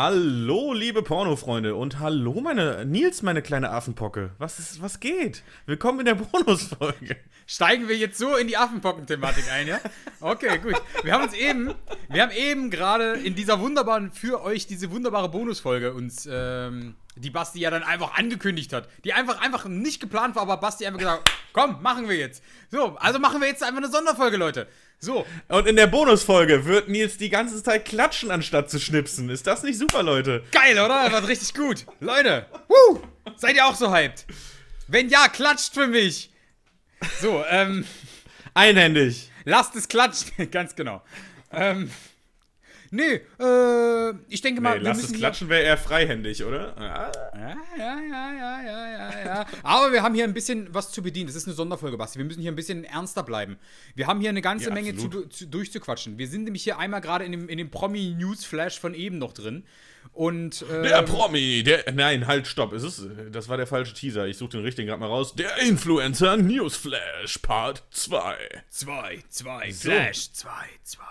Hallo, liebe Pornofreunde und hallo, meine Nils, meine kleine Affenpocke. Was ist, was geht? Willkommen in der Bonusfolge. Steigen wir jetzt so in die Affenpocken-Thematik ein, ja? Okay, gut. Wir haben uns eben, wir haben eben gerade in dieser wunderbaren, für euch diese wunderbare Bonusfolge uns, ähm, die Basti ja dann einfach angekündigt hat. Die einfach, einfach nicht geplant war, aber Basti einfach gesagt, komm, machen wir jetzt. So, also machen wir jetzt einfach eine Sonderfolge, Leute. So. Und in der Bonusfolge wird Nils die ganze Zeit klatschen, anstatt zu schnipsen. Ist das nicht super, Leute? Geil, oder? War richtig gut. Leute, woo, seid ihr auch so hyped? Wenn ja, klatscht für mich. So, ähm. Einhändig. Lasst es klatschen. Ganz genau. Ähm. Nee, äh, ich denke mal, Nee, lass es klatschen wäre eher freihändig, oder? Ja. Ja, ja, ja, ja, ja, ja. Aber wir haben hier ein bisschen was zu bedienen. Das ist eine Sonderfolge, Basti. Wir müssen hier ein bisschen ernster bleiben. Wir haben hier eine ganze Ja, Menge zu, zu, durchzuquatschen. Wir sind nämlich hier einmal gerade in dem, in dem Promi-News-Flash von eben noch drin. Und, äh, Der Promi, der. Nein, halt, stopp. Es ist, das war der falsche Teaser. Ich suche den richtigen gerade mal raus. Der Influencer Newsflash Part 2. zwei, zwei, So. Flash, zwei, zwei.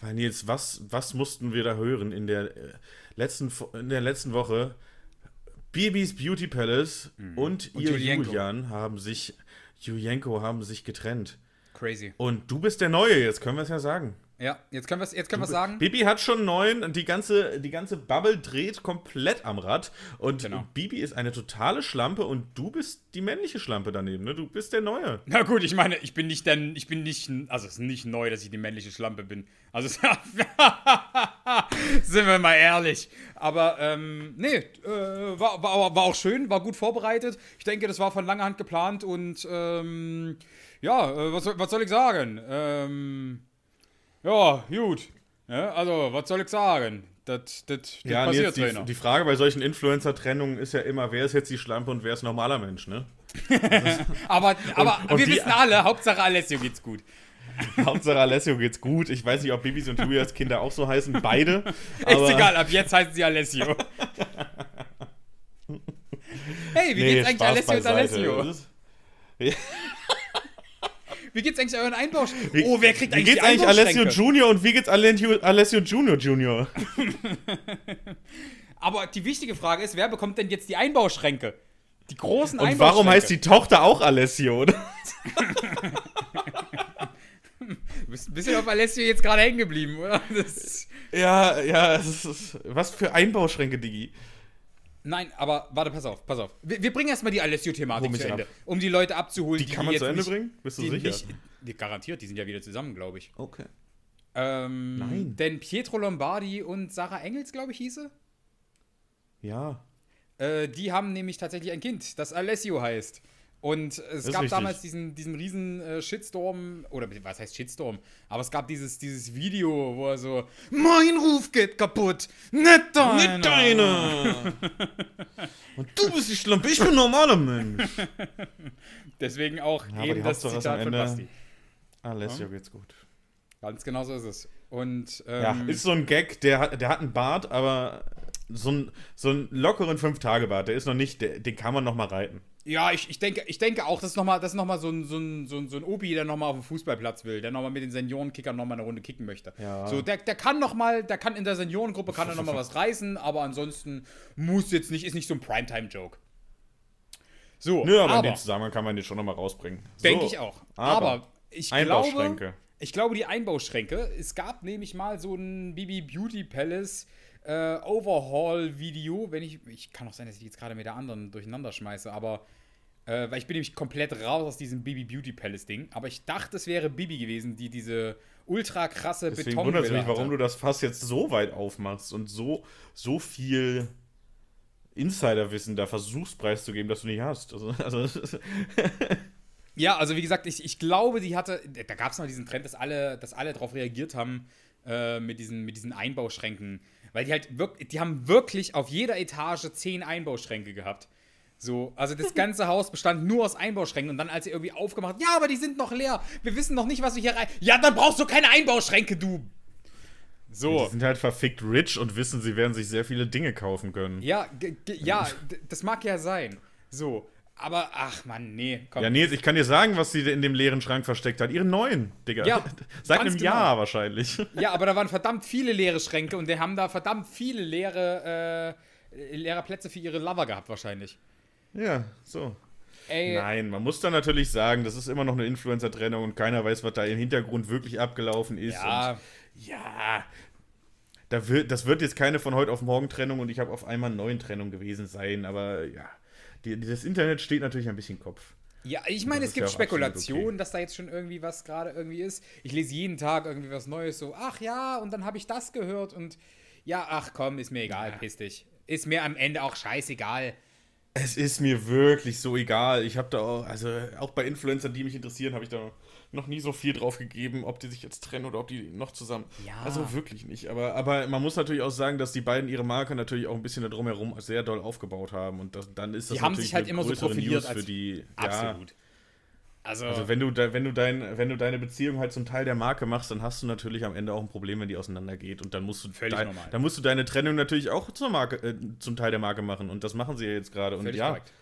Weil Nils, was, was mussten wir da hören in der, äh, letzten, in der letzten Woche? Bibis Beauty Palace und, Und ihr Julienko. Julian haben sich, Julienko haben sich getrennt. Crazy. Und du bist der Neue, jetzt können wir es ja sagen. Ja, jetzt können wir es jetzt können wir's sagen. Bibi hat schon einen neuen und die ganze, die ganze Bubble dreht komplett am Rad. Und Genau. Bibi ist eine totale Schlampe und du bist die männliche Schlampe daneben, ne? Du bist der Neue. Na gut, ich meine, ich bin nicht denn, ich bin nicht, also es ist nicht neu, dass ich die männliche Schlampe bin. Also sind wir mal ehrlich. Aber ähm, nee, äh, war, war, war auch schön, war gut vorbereitet. Ich denke, das war von langer Hand geplant und ähm, ja, äh, was, soll- was soll ich sagen? Ähm, ja, gut. Ja, also, was soll ich sagen? Das, das, Ja, und passiert, jetzt die, die Frage bei solchen Influencer-Trennungen ist ja immer, wer ist jetzt die Schlampe und wer ist ein normaler Mensch, ne? aber aber und wir die- wissen alle, Hauptsache Alessio geht's gut. Hauptsache Alessio geht's gut. Ich weiß nicht, ob Bibis und Julias Kinder auch so heißen, beide. Ist egal, ab jetzt heißen sie Alessio. hey, wie Nee, geht's eigentlich Spaß Alessio und. Alessio? Wie geht's eigentlich euren Einbausch? oh, wer kriegt Wie eigentlich geht's die eigentlich Alessio? Junior und wie geht's Alessio, Alessio Junior Junior? Aber die wichtige Frage ist, wer bekommt denn jetzt die Einbauschränke? Die großen Und warum heißt die Tochter auch Alessio, oder? Du bist ein bisschen auf Alessio jetzt gerade hängen geblieben, oder? Ja, ja, ist, was für Einbauschränke, Digi. Nein, aber warte, pass auf, pass auf. Wir, wir bringen erstmal die mich zu Ende, ab. um die Leute abzuholen. Die kann man zu Ende nicht- bringen? Bist du die sicher? Nicht, die, garantiert, die sind ja wieder zusammen, glaube ich. Okay. Ähm, Nein. Denn Pietro Lombardi und Sarah Engels, glaube ich, hieße. Ja. Äh, die haben nämlich tatsächlich ein Kind, das Alessio heißt. Und es gab richtig. damals diesen, diesen riesen äh, Shitstorm, oder was heißt Shitstorm? Aber es gab dieses, dieses Video, wo er so, mein Ruf geht kaputt, nicht deiner. Nicht deine! Und du bist die Schlampe, ich bin ein normaler Mensch. Deswegen auch aber eben das Hauptsache Zitat am von Basti. Alessio geht's gut. Ganz genau so ist es. Und Ja, ähm, ist so ein Gag, der, hat- der hat einen Bart, aber so, ein, so einen lockeren Fünf-Tage-Bart, der ist noch nicht, der, den kann man noch mal reiten. ja, ich, ich, denke, ich denke auch, das ist nochmal noch mal so, ein, so, ein, so, ein, so ein Opi, der nochmal auf dem Fußballplatz will, der nochmal mit den Seniorenkickern nochmal eine Runde kicken möchte. Ja. So, der, der kann nochmal, der kann in der Seniorengruppe kann er nochmal was reißen, aber ansonsten muss jetzt nicht, ist nicht so ein Primetime-Joke. So, Nö, aber, in aber dem Zusammenhang kann man den schon noch mal rausbringen. denke So, ich auch. aber Aber, ich glaube, Einbauschränke. ich glaube, die Einbauschränke, es gab nämlich mal so ein Bibi Beauty Palace äh, Overhaul-Video, wenn ich, ich kann auch sein, dass ich jetzt gerade mit der anderen durcheinander schmeiße, aber äh, weil ich bin nämlich komplett raus aus diesem Bibi Beauty Palace Ding, aber ich dachte, es wäre Bibi gewesen, die diese ultra krasse Deswegen Beton wundert es mich, warum du das Fass jetzt so weit aufmachst und so, so viel Insiderwissen da versuchst preiszugeben, dass du nicht hast. Also, also Ja, also wie gesagt, ich, ich glaube, die hatte, da gab es mal diesen Trend, dass alle, dass alle darauf reagiert haben äh, mit, diesen, mit diesen Einbauschränken. Weil die halt wirklich, die haben wirklich auf jeder Etage zehn Einbauschränke gehabt. So, also das ganze Haus bestand nur aus Einbauschränken und dann, als sie irgendwie aufgemacht, ja, aber die sind noch leer. Wir wissen noch nicht, was wir hier rein. Ja, dann brauchst du keine Einbauschränke, du. So. die sind halt verfickt rich und wissen, sie werden sich sehr viele Dinge kaufen können. Ja, ja, das mag ja sein. So. Aber, ach man, nee, komm. Ja, Nils, ich kann dir sagen, was sie in dem leeren Schrank versteckt hat. Ihren neuen, Digga. Ja, Seit einem genau. Jahr wahrscheinlich. Ja, aber da waren verdammt viele leere Schränke und die haben da verdammt viele leere, äh, leere Plätze für ihre Lover gehabt, wahrscheinlich. Ja, so. Ey, Nein, man muss dann natürlich sagen, das ist immer noch eine Influencer-Trennung und keiner weiß, was da im Hintergrund wirklich abgelaufen ist. ja, ja, da wird, das wird jetzt keine von heute auf morgen Trennung und ich habe auf einmal neuen Trennung gewesen sein, aber ja, die, das Internet steht natürlich ein bisschen Kopf. ja, ich meine, es gibt ja Spekulationen, okay. dass da jetzt schon irgendwie was gerade irgendwie ist. Ich lese jeden Tag irgendwie was Neues, so, ach ja, und dann habe ich das gehört und ja, ach komm, ist mir egal, piss dich. Ist mir am Ende auch scheißegal. Es ist mir wirklich so egal. Ich habe da auch, also auch bei Influencern, die mich interessieren, habe ich da noch nie so viel drauf gegeben, ob die sich jetzt trennen oder ob die noch zusammen. Ja. Also wirklich nicht. Aber, aber man muss natürlich auch sagen, dass die beiden ihre Marke natürlich auch ein bisschen darum herum sehr doll aufgebaut haben. Und das, dann ist das Die haben natürlich sich halt immer so profiliert News für die. Absolut. Also, Ja, also wenn du, wenn, du dein, wenn du deine Beziehung halt zum Teil der Marke machst, dann hast du natürlich am Ende auch ein Problem, wenn die auseinandergeht. Und dann musst du, Völlig normal. dann musst du deine Trennung natürlich auch zur Marke, äh, zum Teil der Marke machen. Und das machen sie ja jetzt gerade. Und ja, korrekt.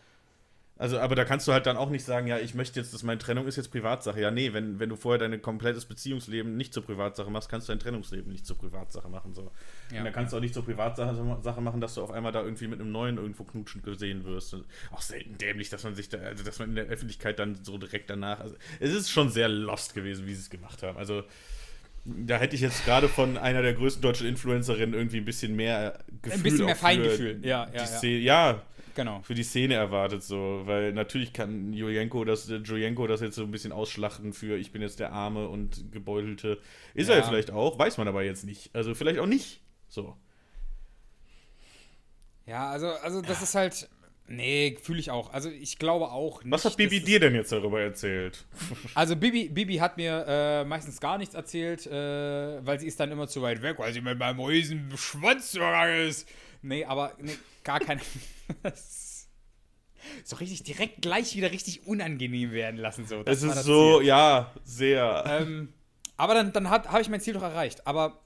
Also, aber da kannst du halt dann auch nicht sagen, ja, ich möchte jetzt, dass meine Trennung ist jetzt Privatsache. Ja, nee, wenn, wenn du vorher dein komplettes Beziehungsleben nicht zur Privatsache machst, kannst du dein Trennungsleben nicht zur Privatsache machen. So. Ja. Und dann kannst du auch nicht zur Privatsache Sache machen, dass du auf einmal da irgendwie mit einem neuen irgendwo knutschen gesehen wirst. Und auch selten dämlich, dass man sich da, also dass man in der Öffentlichkeit dann so direkt danach. Also, es ist schon sehr lost gewesen, wie sie es gemacht haben. Also. Da hätte ich jetzt gerade von einer der größten deutschen Influencerinnen irgendwie ein bisschen mehr Gefühl. bisschen mehr Feingefühl. Ja, ja, ja. Genau. für die Szene erwartet, so, weil natürlich kann Jojenko das, Jojenko das jetzt so ein bisschen ausschlachten für ich bin jetzt der Arme und Gebeutelte. Ist er Ja. ja vielleicht auch, weiß man aber jetzt nicht. Also vielleicht auch nicht. So. Ja, also, also das ist halt. Nee, fühle ich auch. Also ich glaube auch nicht. Was hat Bibi dir denn jetzt darüber erzählt? Also Bibi, Bibi hat mir äh, meistens gar nichts erzählt, äh, weil sie ist dann immer zu weit weg, weil sie mit meinem riesen Schwanz zugange ist. Nee, aber nee, gar keine. so richtig direkt gleich wieder richtig unangenehm werden lassen. So. Das Es ist das so, Ziel. ja, sehr. Ähm, aber dann, dann habe ich mein Ziel doch erreicht. Aber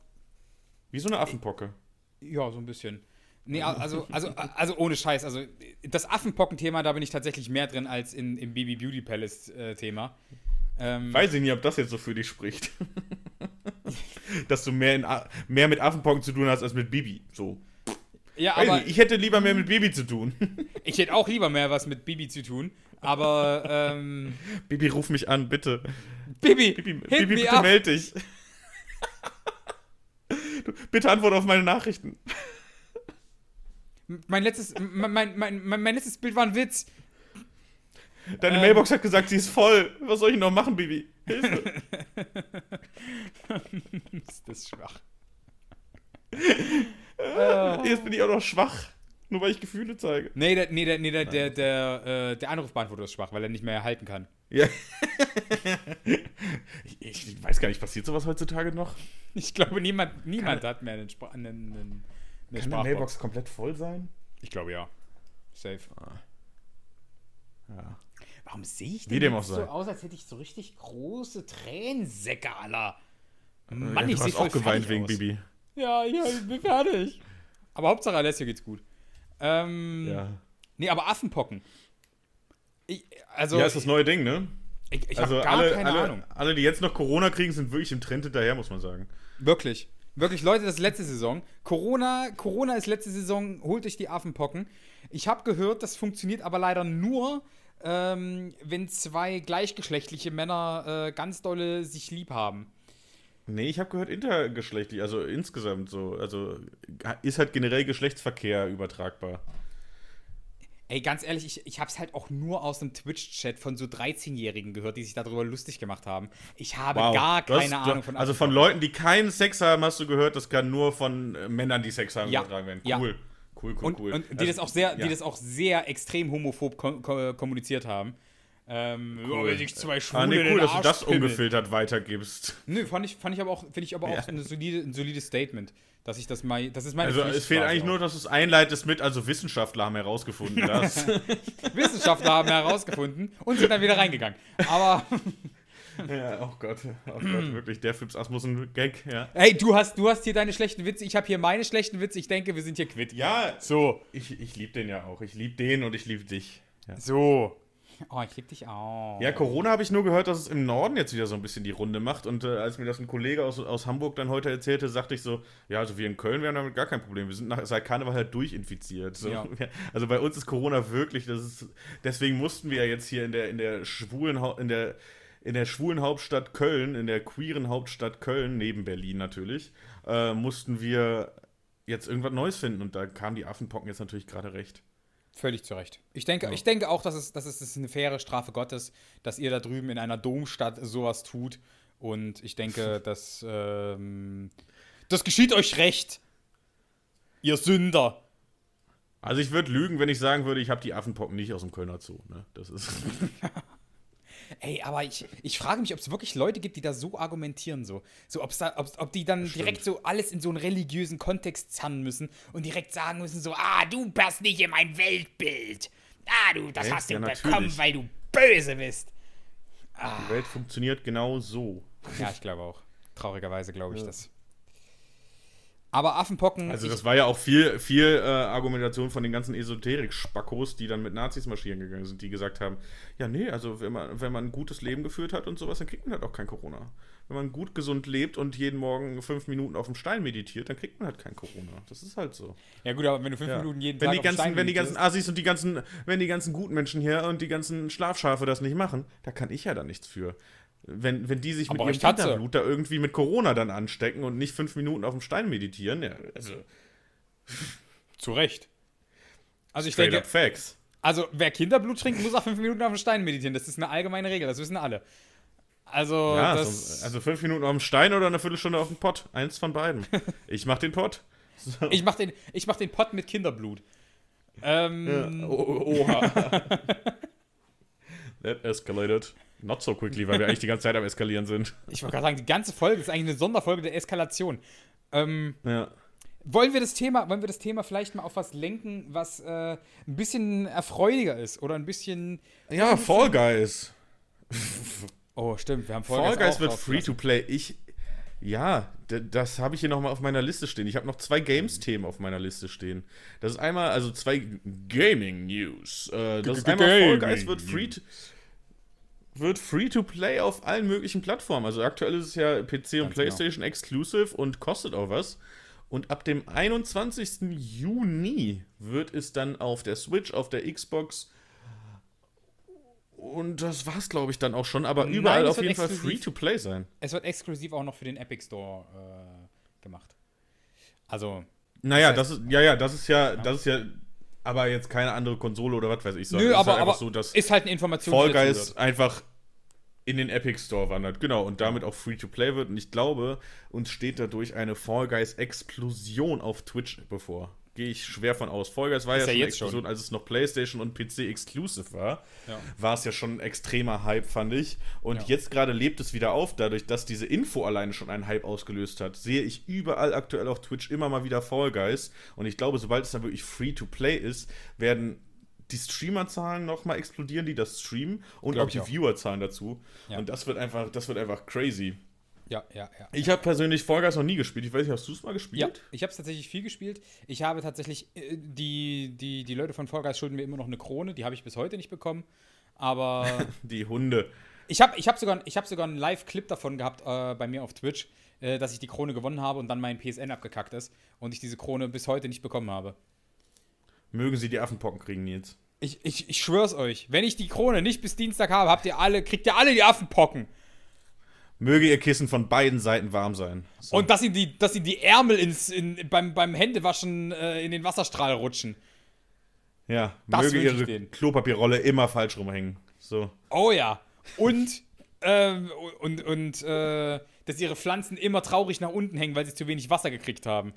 Wie so eine Affenpocke. Ja, so ein bisschen. Nee, also, also, also ohne Scheiß. Also das Affenpocken-Thema, da bin ich tatsächlich mehr drin als in, im Baby Beauty Palace-Thema. Ähm, Weiß ich nicht, ob das jetzt so für dich spricht. Dass du mehr, in, mehr mit Affenpocken zu tun hast als mit Bibi. So. Ja, Weiß aber nicht, ich hätte lieber mehr mit Bibi zu tun. ich hätte auch lieber mehr was mit Bibi zu tun. Aber ähm, Bibi, ruf mich an, bitte. Bibi, Bibi, Bibi bitte up. melde dich. Du, bitte antworte auf meine Nachrichten. Mein letztes, mein, mein, mein, mein letztes Bild war ein Witz. Deine Ähm. Mailbox hat gesagt, sie ist voll. Was soll ich noch machen, Bibi? Hilfe. Ist das schwach. Jetzt bin ich auch noch schwach. Nur weil ich Gefühle zeige. Nee, der, nee, der, nee, der, der, der, äh, der Anrufbeantworter ist schwach, weil er nicht mehr halten kann. Ja. ich, ich weiß gar nicht, passiert sowas heutzutage noch? Ich glaube, niemand, niemand hat mehr einen, Spra einen, einen, eine Kann Sprachbox. Mailbox komplett voll sein? Ich glaube ja. Safe. Ja. Warum sehe ich Wie denn dem jetzt auch so sei. aus, als hätte ich so richtig große Tränensäcke, Alter? ja, Mann, du ich sehe auch geweint wegen aus. Bibi. Ja, ja, ich bin fertig. Aber Hauptsache Alessio geht's gut. Ähm, Ja. Nee, aber Affenpocken. Ich, also, ja, ist das neue Ding, ne? ich, ich also habe gar alle, keine alle, Ahnung. alle, die jetzt noch Corona kriegen, sind wirklich im Trend hinterher, muss man sagen. Wirklich. Wirklich, Leute, das ist letzte Saison. Corona, Corona ist letzte Saison, holt euch die Affenpocken. Ich habe gehört, das funktioniert aber leider nur, ähm, wenn zwei gleichgeschlechtliche Männer äh, ganz dolle sich lieb haben. Nee, ich habe gehört intergeschlechtlich, also insgesamt so. Also ist halt generell Geschlechtsverkehr übertragbar. Ey, ganz ehrlich, ich, ich habe es halt auch nur aus dem Twitch-Chat von so 13-Jährigen gehört, die sich darüber lustig gemacht haben. Ich habe gar Du hast- keine du- Ahnung von Also von Leuten, die keinen Sex haben, hast du gehört, das kann nur von äh, Männern, die Sex haben, Ja, übertragen werden. ja. Cool. Cool, cool, und, cool. und die Also, das auch sehr, ja. die das auch sehr extrem homophob kom kom kommuniziert haben. Ähm, Cool. wenn sich zwei Schwule Ah, nee, cool, dass du das pimmeln. ungefiltert weitergibst. Nö, fand ich, fand ich aber auch, finde ich aber auch Ja. eine solide, ein solides Statement, dass ich das mal, das ist meine Also es fehlt eigentlich auch. nur, dass du es einleitest mit, also Wissenschaftler haben herausgefunden, dass. Wissenschaftler haben herausgefunden und sind dann wieder reingegangen. Aber ja, oh Gott, oh Gott, wirklich, der Fips Asmussen Gag, ja. hey, du hast, du hast hier deine schlechten Witze, ich habe hier meine schlechten Witze. Ich denke, wir sind hier quitt. Ja, So. ich, ich liebe den ja auch. Ich liebe den und ich liebe dich. So. Oh, ich lieb dich auch. Ja, Corona habe ich nur gehört, dass es im Norden jetzt wieder so ein bisschen die Runde macht. Und äh, als mir das ein Kollege aus, aus Hamburg dann heute erzählte, sagte ich so, ja, also wir in Köln, wir haben damit gar kein Problem. Wir sind nach, seit Karneval halt durchinfiziert. So. Ja. Also bei uns ist Corona wirklich, das ist, deswegen mussten wir ja jetzt hier in der, in der schwulen, in der, in der schwulen Hauptstadt Köln, in der queeren Hauptstadt Köln, neben Berlin natürlich, äh, mussten wir jetzt irgendwas Neues finden. Und da kamen die Affenpocken jetzt natürlich gerade recht. Völlig zu Recht. Ich denke, Ja. ich denke auch, dass es, dass es ist eine faire Strafe Gottes, dass ihr da drüben in einer Domstadt sowas tut. Und ich denke, dass ähm, das geschieht euch recht. Ihr Sünder. Also ich würde lügen, wenn ich sagen würde, ich habe die Affenpocken nicht aus dem Kölner Zoo. Ne? Das ist Ey, aber ich, ich frage mich, ob es wirklich Leute gibt, die da so argumentieren, so. So, ob's da, ob's, ob die dann Stimmt. direkt so alles in so einen religiösen Kontext zerren müssen und direkt sagen müssen, so, ah, du passt nicht in mein Weltbild. Ah, du, das Hä? hast du Ja, bekommen, natürlich. weil du böse bist. Die Welt funktioniert genau so. Ja, ich glaube auch. Traurigerweise glaube ich das. Aber Affenpocken. Also das war ja auch viel, viel äh, Argumentation von den ganzen Esoterik-Spackos, die dann mit Nazis marschieren gegangen sind, die gesagt haben, ja nee, also wenn man, wenn man ein gutes Leben geführt hat und sowas, dann kriegt man halt auch kein Corona. Wenn man gut gesund lebt und jeden Morgen fünf Minuten auf dem Stein meditiert, dann kriegt man halt kein Corona. Das ist halt so. ja gut, aber wenn du fünf Ja. Minuten jeden wenn Tag die auf ganzen, Stein wenn die ganzen Assis und die ganzen, wenn die ganzen guten Menschen hier und die ganzen Schlafschafe das nicht machen, da kann ich ja dann nichts für. Wenn, wenn die sich mit Aber ihrem hat sie. Kinderblut da irgendwie mit Corona dann anstecken und nicht fünf Minuten auf dem Stein meditieren, ja, also Zu Recht. Also ich straight denke, up Facts. also wer Kinderblut trinkt, muss auch fünf Minuten auf den Stein meditieren. Das ist eine allgemeine Regel, das wissen alle. Also, Ja, das, so, also fünf Minuten auf dem Stein oder eine Viertelstunde auf dem Pott. Eins von beiden. Ich mach den Pott. So. ich mach den, ich mach den Pott mit Kinderblut. Ähm, Ja, oha. That escalated. Not so quickly, weil wir eigentlich die ganze Zeit am Eskalieren sind. Ich wollte gerade sagen, die ganze Folge ist eigentlich eine Sonderfolge der Eskalation. Ähm, Ja. wollen wir das Thema, wollen wir das Thema vielleicht mal auf was lenken, was äh, ein bisschen erfreudiger ist oder ein bisschen. Ja, Fall Guys. Oh, stimmt, wir haben Fall Guys Guys auch wird free to play. Ich. Ja, das habe ich hier nochmal auf meiner Liste stehen. Ich habe noch zwei Games-Themen auf meiner Liste stehen. Das ist einmal, also zwei Gaming-News. Äh, das ist einmal Fall Guys wird free to, wird free to play auf allen möglichen Plattformen. Also aktuell ist es ja PC und genau. PlayStation exclusive und kostet auch was. Und ab dem 21. Juni wird es dann auf der Switch, auf der Xbox und das war's, glaube ich, dann auch schon. Aber Nein, überall es auf jeden Fall free to play sein. Es wird exklusiv auch noch für den Epic Store äh, gemacht. Also, Naja, Das das, ist, ja, ja, das ist ja, das ist ja, aber jetzt keine andere Konsole oder was weiß ich. sondern nö, es ist aber, halt aber so, dass ist halt eine Information, Fall Guys einfach in den Epic Store wandert. Genau, und damit auch free to play wird. Und ich glaube, uns steht dadurch eine Fall Guys Explosion auf Twitch bevor. Gehe ich schwer von aus. Fall Guys war Ist ja, ja jetzt schon. Explosion, als es noch PlayStation und PC exclusive war. Ja. War es ja schon ein extremer Hype, fand ich. Und Ja. jetzt gerade lebt es wieder auf, dadurch, dass diese Info alleine schon einen Hype ausgelöst hat. Sehe ich überall aktuell auf Twitch immer mal wieder Fall Guys. Und ich glaube, sobald es dann wirklich free to play ist, werden die Streamerzahlen nochmal explodieren, die das streamen und Glaub auch die. Viewerzahlen dazu. Ja. Und das wird einfach, das wird einfach crazy. Ja, ja, ja. Ich habe persönlich Fall Guys noch nie gespielt. Ich weiß nicht, hast du es mal gespielt? Ja, ich habe es tatsächlich viel gespielt. Ich habe tatsächlich, äh, die, die, die Leute von Fall Guys schulden mir immer noch eine Krone, die habe ich bis heute nicht bekommen. Aber Die Hunde. ich habe ich hab sogar, ich hab sogar einen Live-Clip davon gehabt äh, bei mir auf Twitch, äh, dass ich die Krone gewonnen habe und dann mein PSN abgekackt ist und ich diese Krone bis heute nicht bekommen habe. Mögen sie die Affenpocken kriegen, Nils. Ich, ich, ich schwör's euch, wenn ich die Krone nicht bis Dienstag habe, habt ihr alle, kriegt ihr alle die Affenpocken. Möge ihr Kissen von beiden Seiten warm sein. So. Und dass ihm die, dass ihm die Ärmel ins, in, beim, beim Händewaschen äh, in den Wasserstrahl rutschen. ja, das möge ihre. Klopapierrolle immer falsch rumhängen. So. Oh ja. Und, ähm, und, und äh, dass ihre Pflanzen immer traurig nach unten hängen, weil sie zu wenig Wasser gekriegt haben.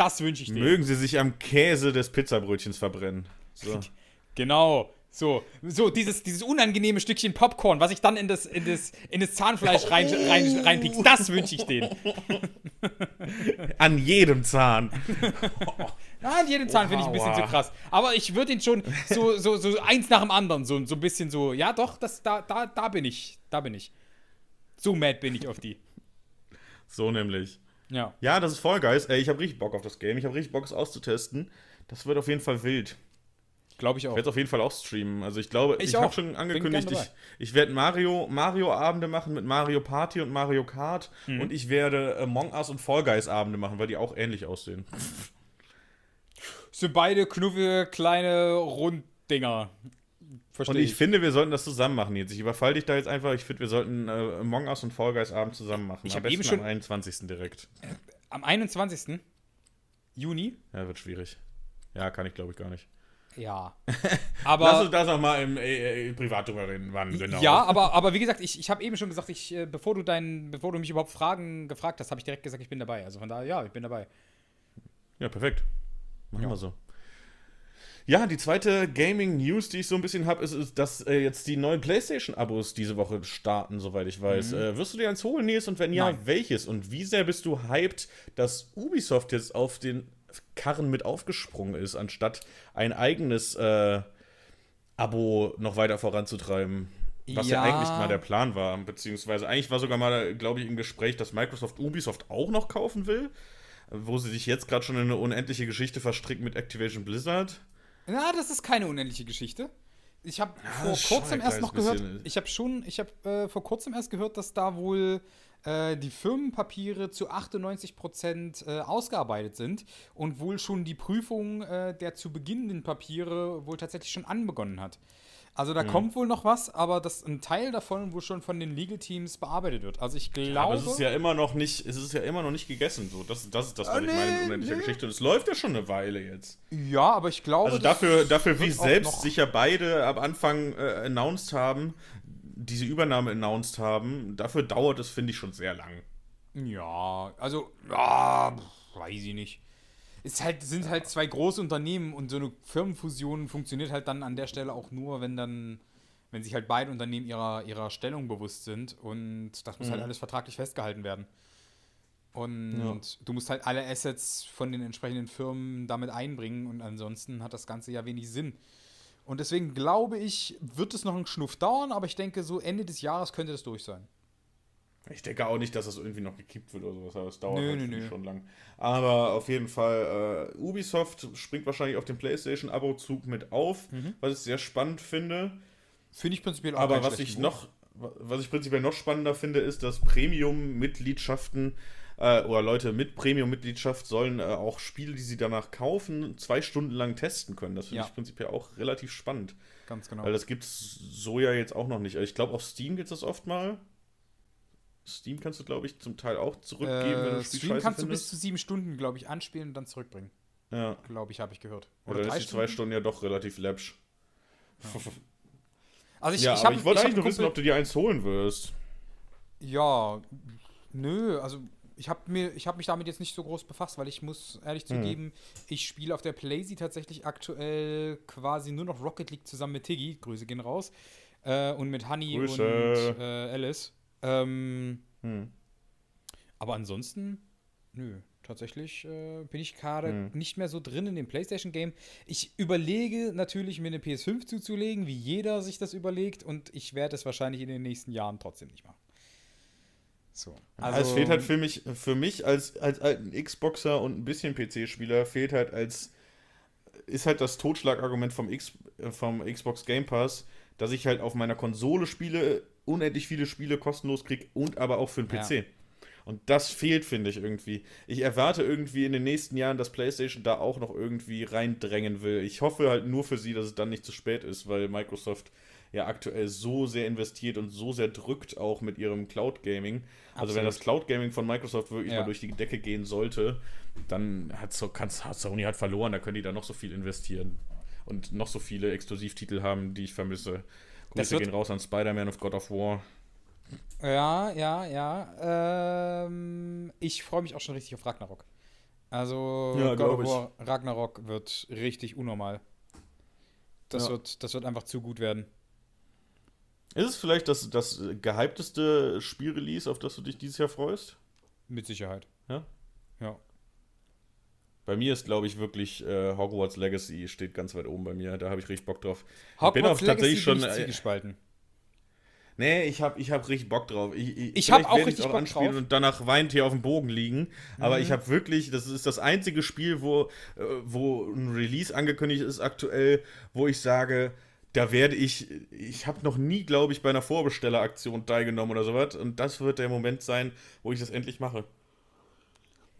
Das wünsche ich denen. Mögen sie sich am Käse des Pizzabrötchens verbrennen. So. Genau. So, so dieses, dieses unangenehme Stückchen Popcorn, was ich dann in das, in das, in das Zahnfleisch rein, rein, reinpiekst, das wünsche ich denen. An jedem Zahn. Nein, jeden Zahn finde ich ein bisschen zu krass. Aber ich würde ihn schon so, so, so eins nach dem anderen, so, so ein bisschen so, ja doch, das, da, da, da bin ich. Da bin ich. So mad bin ich auf die. So nämlich. Ja. Ja, das ist Fall Guys. Ey, ich habe richtig Bock auf das Game. Ich habe richtig Bock, es auszutesten. Das wird auf jeden Fall wild. Glaube ich auch. Ich werde es auf jeden Fall auch streamen. Also ich glaube, Ich ich, habe auch. schon angekündigt, ich, ich werde Mario, Mario-Abende machen mit Mario Party und Mario Kart Mhm. und ich werde Among Us und Fall Guys Abende machen, weil die auch ähnlich aussehen. Sind beide knuffige, kleine Runddinger. Verstehe Und ich finde, wir sollten das zusammen machen jetzt. Ich überfall dich da jetzt einfach. Ich finde, wir sollten äh, Among Us und Fall Guys Abend zusammen machen. Ich Am besten eben schon- am 21. direkt. Am 21. Juni. Ja, wird schwierig. Ja, kann ich glaube ich gar nicht. Ja. Lass Aber. uns das noch mal im äh, äh, Privat drüber reden, wann genau. Ja, aber, aber wie gesagt, ich, ich habe eben schon gesagt, ich, äh, bevor du dein, bevor du mich überhaupt Fragen gefragt hast, habe ich direkt gesagt, ich bin dabei. Also von daher, ja, ich bin dabei. Ja, perfekt. Machen Ja. wir so. Ja, die zweite Gaming-News, die ich so ein bisschen habe, ist, ist, dass äh, jetzt die neuen PlayStation-Abos diese Woche starten, soweit ich weiß. Äh, wirst du dir eins holen, Nils? Und wenn ja, Nein. welches? Und wie sehr bist du hyped, dass Ubisoft jetzt auf den Karren mit aufgesprungen ist, anstatt ein eigenes äh, Abo noch weiter voranzutreiben? Was ja. Ja. eigentlich mal der Plan war. Beziehungsweise eigentlich war sogar mal, glaube ich, im Gespräch, dass Microsoft Ubisoft auch noch kaufen will. Wo sie sich jetzt gerade schon in eine unendliche Geschichte verstricken mit Activation Blizzard. Na, das ist keine unendliche Geschichte. Ich habe vor das ist schon kurzem erst noch gehört, bisschen- ich habe schon, ich habe äh, vor kurzem erst gehört, dass da wohl äh, die Firmenpapiere zu 98% äh, ausgearbeitet sind und wohl schon die Prüfung äh, der zu beginnenden Papiere wohl tatsächlich schon anbegonnen hat. Also Mhm. da kommt wohl noch was, aber das ein Teil davon wohl schon von den Legal Teams bearbeitet wird. Also ich glaube, Aber es ist ja immer noch nicht, es ist ja immer noch nicht gegessen. So, das, das ist das, was Ah, ich meine nee, unendlicher nee. Geschichte. Und es läuft ja schon eine Weile jetzt. ja, aber ich glaube, Also dafür, dafür wie selbst sich ja beide am Anfang äh, announced haben, diese Übernahme announced haben, dafür dauert es, finde ich, schon sehr lang. Ja, also, ja, pf, weiß ich nicht. Es halt, sind halt zwei große Unternehmen und so eine Firmenfusion funktioniert halt dann an der Stelle auch nur, wenn dann, wenn sich halt beide Unternehmen ihrer, ihrer Stellung bewusst sind und das muss halt alles vertraglich festgehalten werden. Und du musst halt alle Assets von den entsprechenden Firmen damit einbringen und ansonsten hat das Ganze ja wenig Sinn. Und deswegen glaube ich, wird es noch einen Schnuff dauern, aber ich denke, so Ende des Jahres könnte das durch sein. Ich denke auch nicht, dass das irgendwie noch gekippt wird oder sowas, aber es dauert Nö, halt nö, schon lang. Aber auf jeden Fall, äh, Ubisoft springt wahrscheinlich auf den PlayStation-Abo-Zug mit auf, Mhm. was ich sehr spannend finde. Finde ich prinzipiell auch Aber was ich Move. noch, was ich prinzipiell noch spannender finde, ist, dass Premium-Mitgliedschaften äh, oder Leute mit Premium-Mitgliedschaft sollen äh, auch Spiele, die sie danach kaufen, zwei Stunden lang testen können. Das finde Ja. ich prinzipiell auch relativ spannend. Ganz genau. Weil das gibt's so ja jetzt auch noch nicht. Also Ich glaube, auf Steam gibt es das oft mal. Steam kannst du, glaube ich, zum Teil auch zurückgeben, wenn du äh, Spiel scheiße kannst du findest. bis zu sieben Stunden, glaube ich, anspielen und dann zurückbringen. ja. Glaube ich, habe ich gehört. Oder, dann ist die zwei Stunden ja doch relativ läppsch. Also ich, ja, ich ich wollte eigentlich nur wissen, ob du dir eins holen wirst. Ja, nö, also ich habe mir, ich habe mich damit jetzt nicht so groß befasst, weil ich muss ehrlich zugeben, ich spiele auf der Playsee tatsächlich aktuell quasi nur noch Rocket League zusammen mit Tiggy, Grüße gehen raus, äh, und mit Honey Grüße. und äh, Alice. Ähm, Hm. aber ansonsten, nö, tatsächlich äh, bin ich gerade Hm. nicht mehr so drin in dem PlayStation-Game. Ich überlege natürlich, mir eine PS5 zuzulegen, wie jeder sich das überlegt, und ich werde es wahrscheinlich in den nächsten Jahren trotzdem nicht machen. So. Also, es fehlt halt für mich, für mich als, als alten Xboxer und ein bisschen PC-Spieler, fehlt halt als, ist halt das Totschlagargument vom, X, äh, vom Xbox Game Pass, dass ich halt auf meiner Konsole spiele, unendlich viele Spiele kostenlos kriege und aber auch für den Ja. PC. Und das fehlt, finde ich, irgendwie. Ich erwarte irgendwie in den nächsten Jahren, dass PlayStation da auch noch irgendwie reindrängen will. Ich hoffe halt nur für sie, dass es dann nicht zu spät ist, weil Microsoft ja aktuell so sehr investiert und so sehr drückt auch mit ihrem Cloud Gaming. Also wenn das Cloud Gaming von Microsoft wirklich Ja. mal durch die Decke gehen sollte, dann hat, so, kann's, hat Sony halt verloren, da können die da noch so viel investieren und noch so viele Exklusivtitel haben, die ich vermisse. Grüße gehen raus an Spider-Man of God of War. Ja, ja, ja. Ähm, ich freue mich auch schon richtig auf Ragnarok. Also Ja, God of ich. War Ragnarok wird richtig unnormal. Das, Ja. wird, das wird einfach zu gut werden. Ist es vielleicht das, das gehypteste Spielrelease, auf das du dich dieses Jahr freust? Mit Sicherheit. Ja? Ja. Bei mir ist, glaube ich, wirklich äh, Hogwarts Legacy steht ganz weit oben bei mir. Da habe ich richtig Bock drauf. ich bin Hogwarts auch tatsächlich schon. Äh, zwiegespalten. Nee, ich hab, ich hab richtig Bock drauf. Ich, ich, Ich hab vielleicht auch richtig ich's Bock anspielen drauf. Und danach weint hier auf dem Bogen liegen. Aber Mhm. ich habe wirklich, das ist das einzige Spiel, wo, äh, wo ein Release angekündigt ist aktuell, wo ich sage, da werde ich, ich habe noch nie, glaube ich, bei einer Vorbestelleraktion teilgenommen oder sowas. Und das wird der Moment sein, wo ich das endlich mache.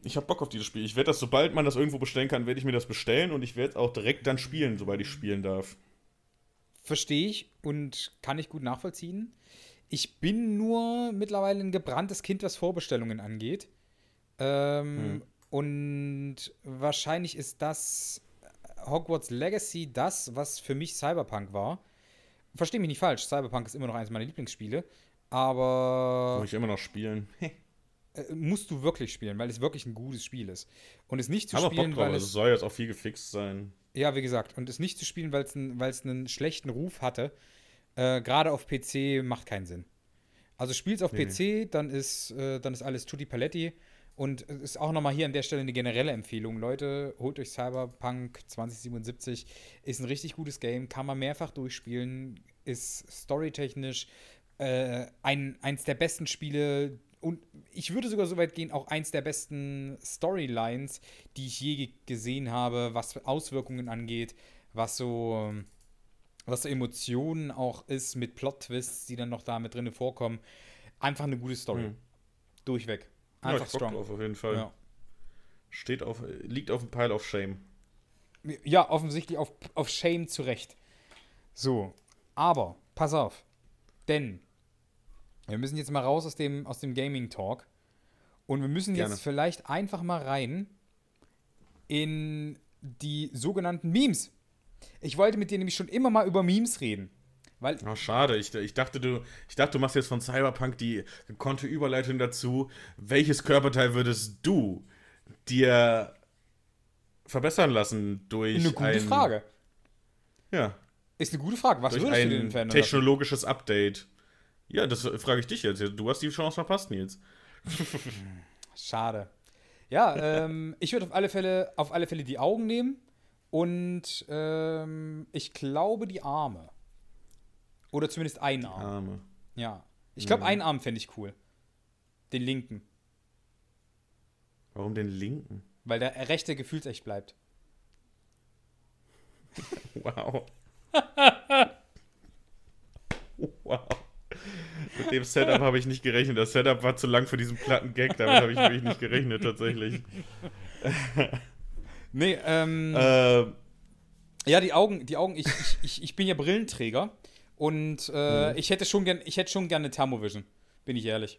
Ich habe Bock auf dieses Spiel. Ich werde das, sobald man das irgendwo bestellen kann, werde ich mir das bestellen und ich werde es auch direkt dann spielen, sobald ich spielen darf. Verstehe ich und kann ich gut nachvollziehen. Ich bin nur mittlerweile ein gebranntes Kind, was Vorbestellungen angeht. Ähm, Und wahrscheinlich ist das Hogwarts Legacy das, was für mich Cyberpunk war. Verstehe mich nicht falsch, Cyberpunk ist immer noch eines meiner Lieblingsspiele. Aber Muss ich immer noch spielen. äh, musst du wirklich spielen, weil es wirklich ein gutes Spiel ist. Und es nicht zu Aber Bock spielen, drauf. weil Also es es soll jetzt auch viel gefixt sein. Ja, wie gesagt, und es nicht zu spielen, weil es weil es einen schlechten Ruf hatte, äh, gerade auf PC, macht keinen Sinn. Also spiel's auf Nee, PC, dann ist, äh, dann ist alles tutti paletti. Und es ist auch nochmal hier an der Stelle eine generelle Empfehlung. Leute, holt euch Cyberpunk 2077. Ist ein richtig gutes Game, kann man mehrfach durchspielen, ist storytechnisch äh, ein, eins der besten Spiele und ich würde sogar so weit gehen, auch eins der besten Storylines, die ich je ge- gesehen habe, was Auswirkungen angeht, was so, was so Emotionen auch ist mit Plot-Twists, die dann noch da mit drin vorkommen. Einfach eine gute Story. Mhm. Durchweg. Ja, Einfach Bock strong. drauf auf jeden Fall. Ja. Steht auf, liegt auf dem Pile of Shame. Ja, offensichtlich auf, auf Shame zurecht. So, aber pass auf. Denn wir müssen jetzt mal raus aus dem, aus dem Gaming-Talk. Und wir müssen Gerne. jetzt vielleicht einfach mal rein in die sogenannten Memes. Ich wollte mit dir nämlich schon immer mal über Memes reden. Weil Oh, schade. Ich, ich, dachte, du, ich dachte, du machst jetzt von Cyberpunk die gekonnte Überleitung dazu. Welches Körperteil würdest du dir verbessern lassen durch eine gute ein, Frage. Ja, Ist eine gute Frage. Was würdest du denn verändern? lassen? technologisches Update. Ja, das frage ich dich jetzt. Du hast die Chance verpasst, Nils. Schade. Ja, ähm, ich würde auf alle Fälle auf alle Fälle die Augen nehmen und ähm, ich glaube die Arme. Oder zumindest einen Arm. Arme. Ja. Ich glaube, Mhm. einen Arm fände ich cool. Den linken. Warum den linken? Weil der rechte gefühlsecht bleibt. Wow. Mit dem Setup habe ich nicht gerechnet. Das Setup war zu lang für diesen platten Gag. Damit habe ich wirklich nicht gerechnet, tatsächlich. Nee, ähm. Ähm, Ja, die Augen, die Augen, ich, ich, ich, ich bin ja Brillenträger und Mhm. äh, ich hätte schon gern, ich hätte schon gerne Thermovision, bin ich ehrlich.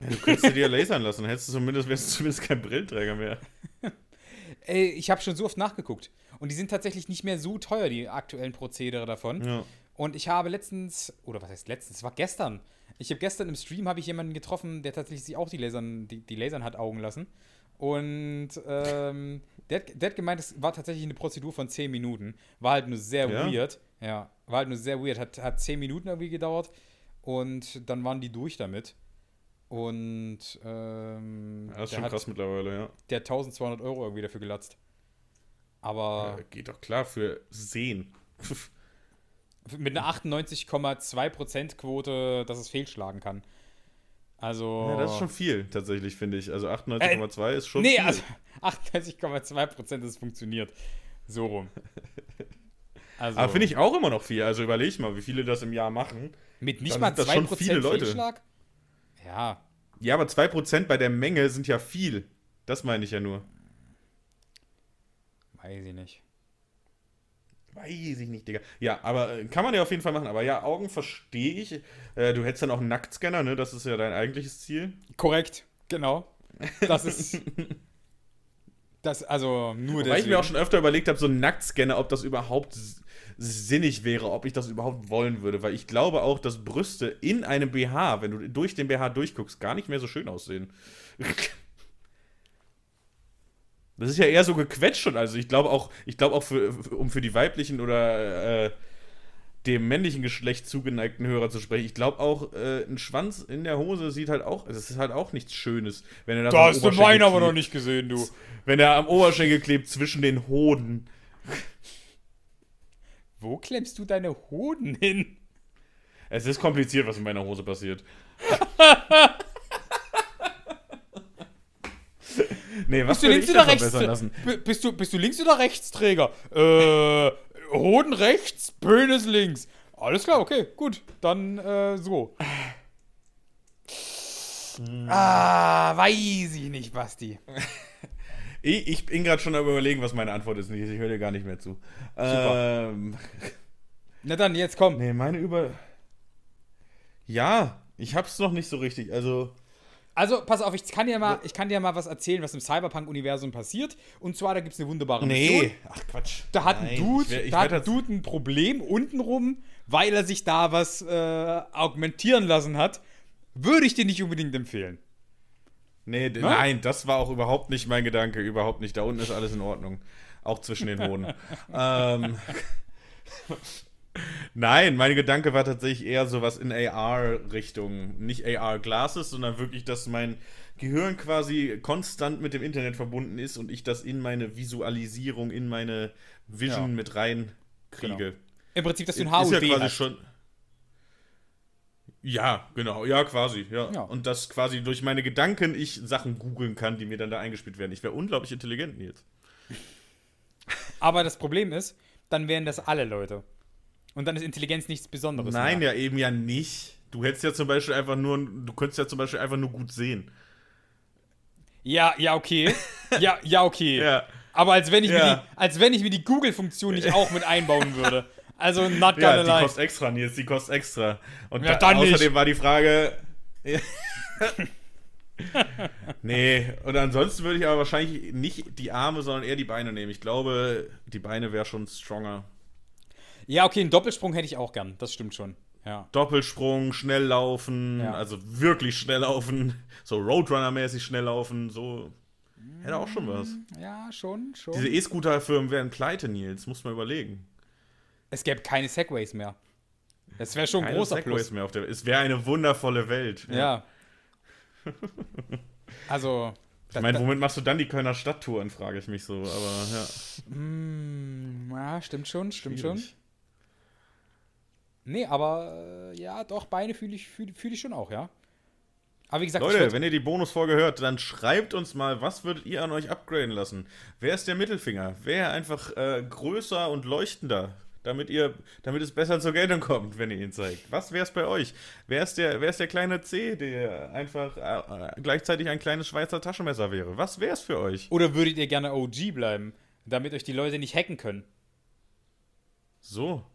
du könntest dir lasern lassen. Hättest du zumindest, wärst du zumindest kein Brillenträger mehr. Ey, ich habe schon so oft nachgeguckt. Und die sind tatsächlich nicht mehr so teuer, die aktuellen Prozedere davon. Ja. Und ich habe letztens, oder was heißt letztens, es war gestern. Ich habe gestern im Stream habe ich jemanden getroffen, der tatsächlich sich auch die Lasern, die, die Lasern hat augen lassen. Und ähm, der, hat- der hat gemeint, es war tatsächlich eine Prozedur von 10 Minuten. War halt nur sehr Ja? weird. Ja, war halt nur sehr weird. Hat, hat 10 Minuten irgendwie gedauert. Und dann waren die durch damit. Und ähm, Das ist schon krass mittlerweile, ja. der hat 1200 Euro irgendwie dafür gelatzt. Aber ja. Geht doch klar für Sehen. mit einer 98,2% Quote, dass es fehlschlagen kann. Also. Ja, das ist schon viel, tatsächlich, finde ich. Also 98,2 ist schon Nee, viel. also 98,2% es funktioniert. So rum. Also, Aber finde ich auch immer noch viel. Also überleg mal, wie viele das im Jahr machen. mit nicht mal sind das schon 2% viele Leute. Fehlschlag? Ja, Ja, aber 2% bei der Menge sind ja viel. Das meine ich ja nur. weiß ich nicht. Weiß ich nicht, Digga. Ja, aber äh, kann man ja auf jeden Fall machen. Aber ja, Augen verstehe ich. Äh, du hättest dann auch einen Nacktscanner, ne? Das ist ja dein eigentliches Ziel. Korrekt, genau. Das ist. das, also nur Weil ich mir auch schon öfter überlegt habe, so ein Nacktscanner, ob das überhaupt sinnig wäre, ob ich das überhaupt wollen würde. Weil ich glaube auch, dass Brüste in einem BH, wenn du durch den BH durchguckst, gar nicht mehr so schön aussehen. Das ist ja eher so gequetscht schon. Also ich glaube auch, ich glaube auch für, um für die weiblichen oder äh, dem männlichen Geschlecht zugeneigten Hörer zu sprechen, ich glaube auch, äh, ein Schwanz in der Hose sieht halt auch, das ist halt auch nichts Schönes, wenn er da Da hast du meinen aber noch nicht gesehen, du. Wenn er am Oberschenkel klebt zwischen den Hoden. Wo klemmst du deine Hoden hin? Es ist kompliziert, was in meiner Hose passiert. nee, was Bist du links ich oder rechts? lassen? Bist du, bist du links oder rechtsträger? Äh, Hoden rechts, Penis links. Alles klar, okay, gut. Dann äh, so. Ah, weiß ich nicht, Basti. Ich, ich bin gerade schon am überlegen, was meine Antwort ist. Ich höre dir gar nicht mehr zu. Ähm, Na dann, jetzt komm. nee, meine Über... Ja, ich hab's noch nicht so richtig. Also, Also, pass auf, ich kann dir mal, ich kann dir mal was erzählen, was im Cyberpunk-Universum passiert. Und zwar, da gibt es eine wunderbare Mission. nee. Ach, Quatsch. Da hat ein Nein, Dude, ich wär- ich da hat ein Dude ein Problem untenrum, weil er sich da was äh, augmentieren lassen hat. Würde ich dir nicht unbedingt empfehlen. Nee, d- nein, das war auch überhaupt nicht mein Gedanke. Überhaupt nicht. Da unten ist alles in Ordnung. Auch zwischen den Hoden. ähm, nein, mein Gedanke war tatsächlich eher sowas in AR-Richtung. Nicht AR-Glasses, sondern wirklich, dass mein Gehirn quasi konstant mit dem Internet verbunden ist und ich das in meine Visualisierung, in meine Vision Ja. mit rein kriege. Genau. Im Prinzip, dass du ein Ist HUD ja quasi hast. schon. Ja, genau, ja, quasi, ja. Ja. Und dass quasi durch meine Gedanken ich Sachen googeln kann, die mir dann da eingespielt werden. Ich wäre unglaublich intelligent, Nils. Aber das Problem ist, dann wären das alle Leute. Und dann ist Intelligenz nichts Besonderes. Nein, mehr. ja, eben ja nicht. Du hättest ja zum Beispiel einfach nur, du könntest ja zum Beispiel einfach nur gut sehen. Ja, ja, okay. Ja, ja, okay. Ja. Aber als wenn ich mir Ja. die, als wenn ich mir die Google-Funktion nicht auch mit einbauen würde. Also not Ja, gonna die lie. kostet extra, Nils, die kostet extra. Und Ja, da, außerdem nicht. war die Frage. nee, und ansonsten würde ich aber wahrscheinlich nicht die Arme, sondern eher die Beine nehmen. Ich glaube, die Beine wäre schon stronger. Ja, okay, einen Doppelsprung hätte ich auch gern. Das stimmt schon. Ja. Doppelsprung, schnell laufen, Ja. also wirklich schnell laufen, so Roadrunner-mäßig schnell laufen, so. Hätte auch schon was. Ja, schon, schon. Diese E-Scooter-Firmen wären pleite, Nils, muss man überlegen. es gäbe keine Segways mehr. Das wäre schon ein Keine großer Segways Plus. mehr auf der Es wäre eine wundervolle Welt. Ja. Also. Ich meine, womit machst du dann die Kölner Stadttouren, frage ich mich so, aber ja. Mm, ja, stimmt schon, stimmt schon. Nee, aber äh, ja, doch, Beine fühle ich, fühl, fühl ich schon auch, ja. Aber wie gesagt, Leute, wenn ihr die Bonusfolge hört, dann schreibt uns mal, was würdet ihr an euch upgraden lassen? Wer ist der Mittelfinger? Wer einfach äh, größer und leuchtender, damit ihr, damit es besser zur Geltung kommt, wenn ihr ihn zeigt? Was wäre es bei euch? Wer ist der, wer ist der kleine C, der einfach äh, gleichzeitig ein kleines Schweizer Taschenmesser wäre? Was wäre es für euch? oder würdet ihr gerne OG bleiben, damit euch die Leute nicht hacken können? So.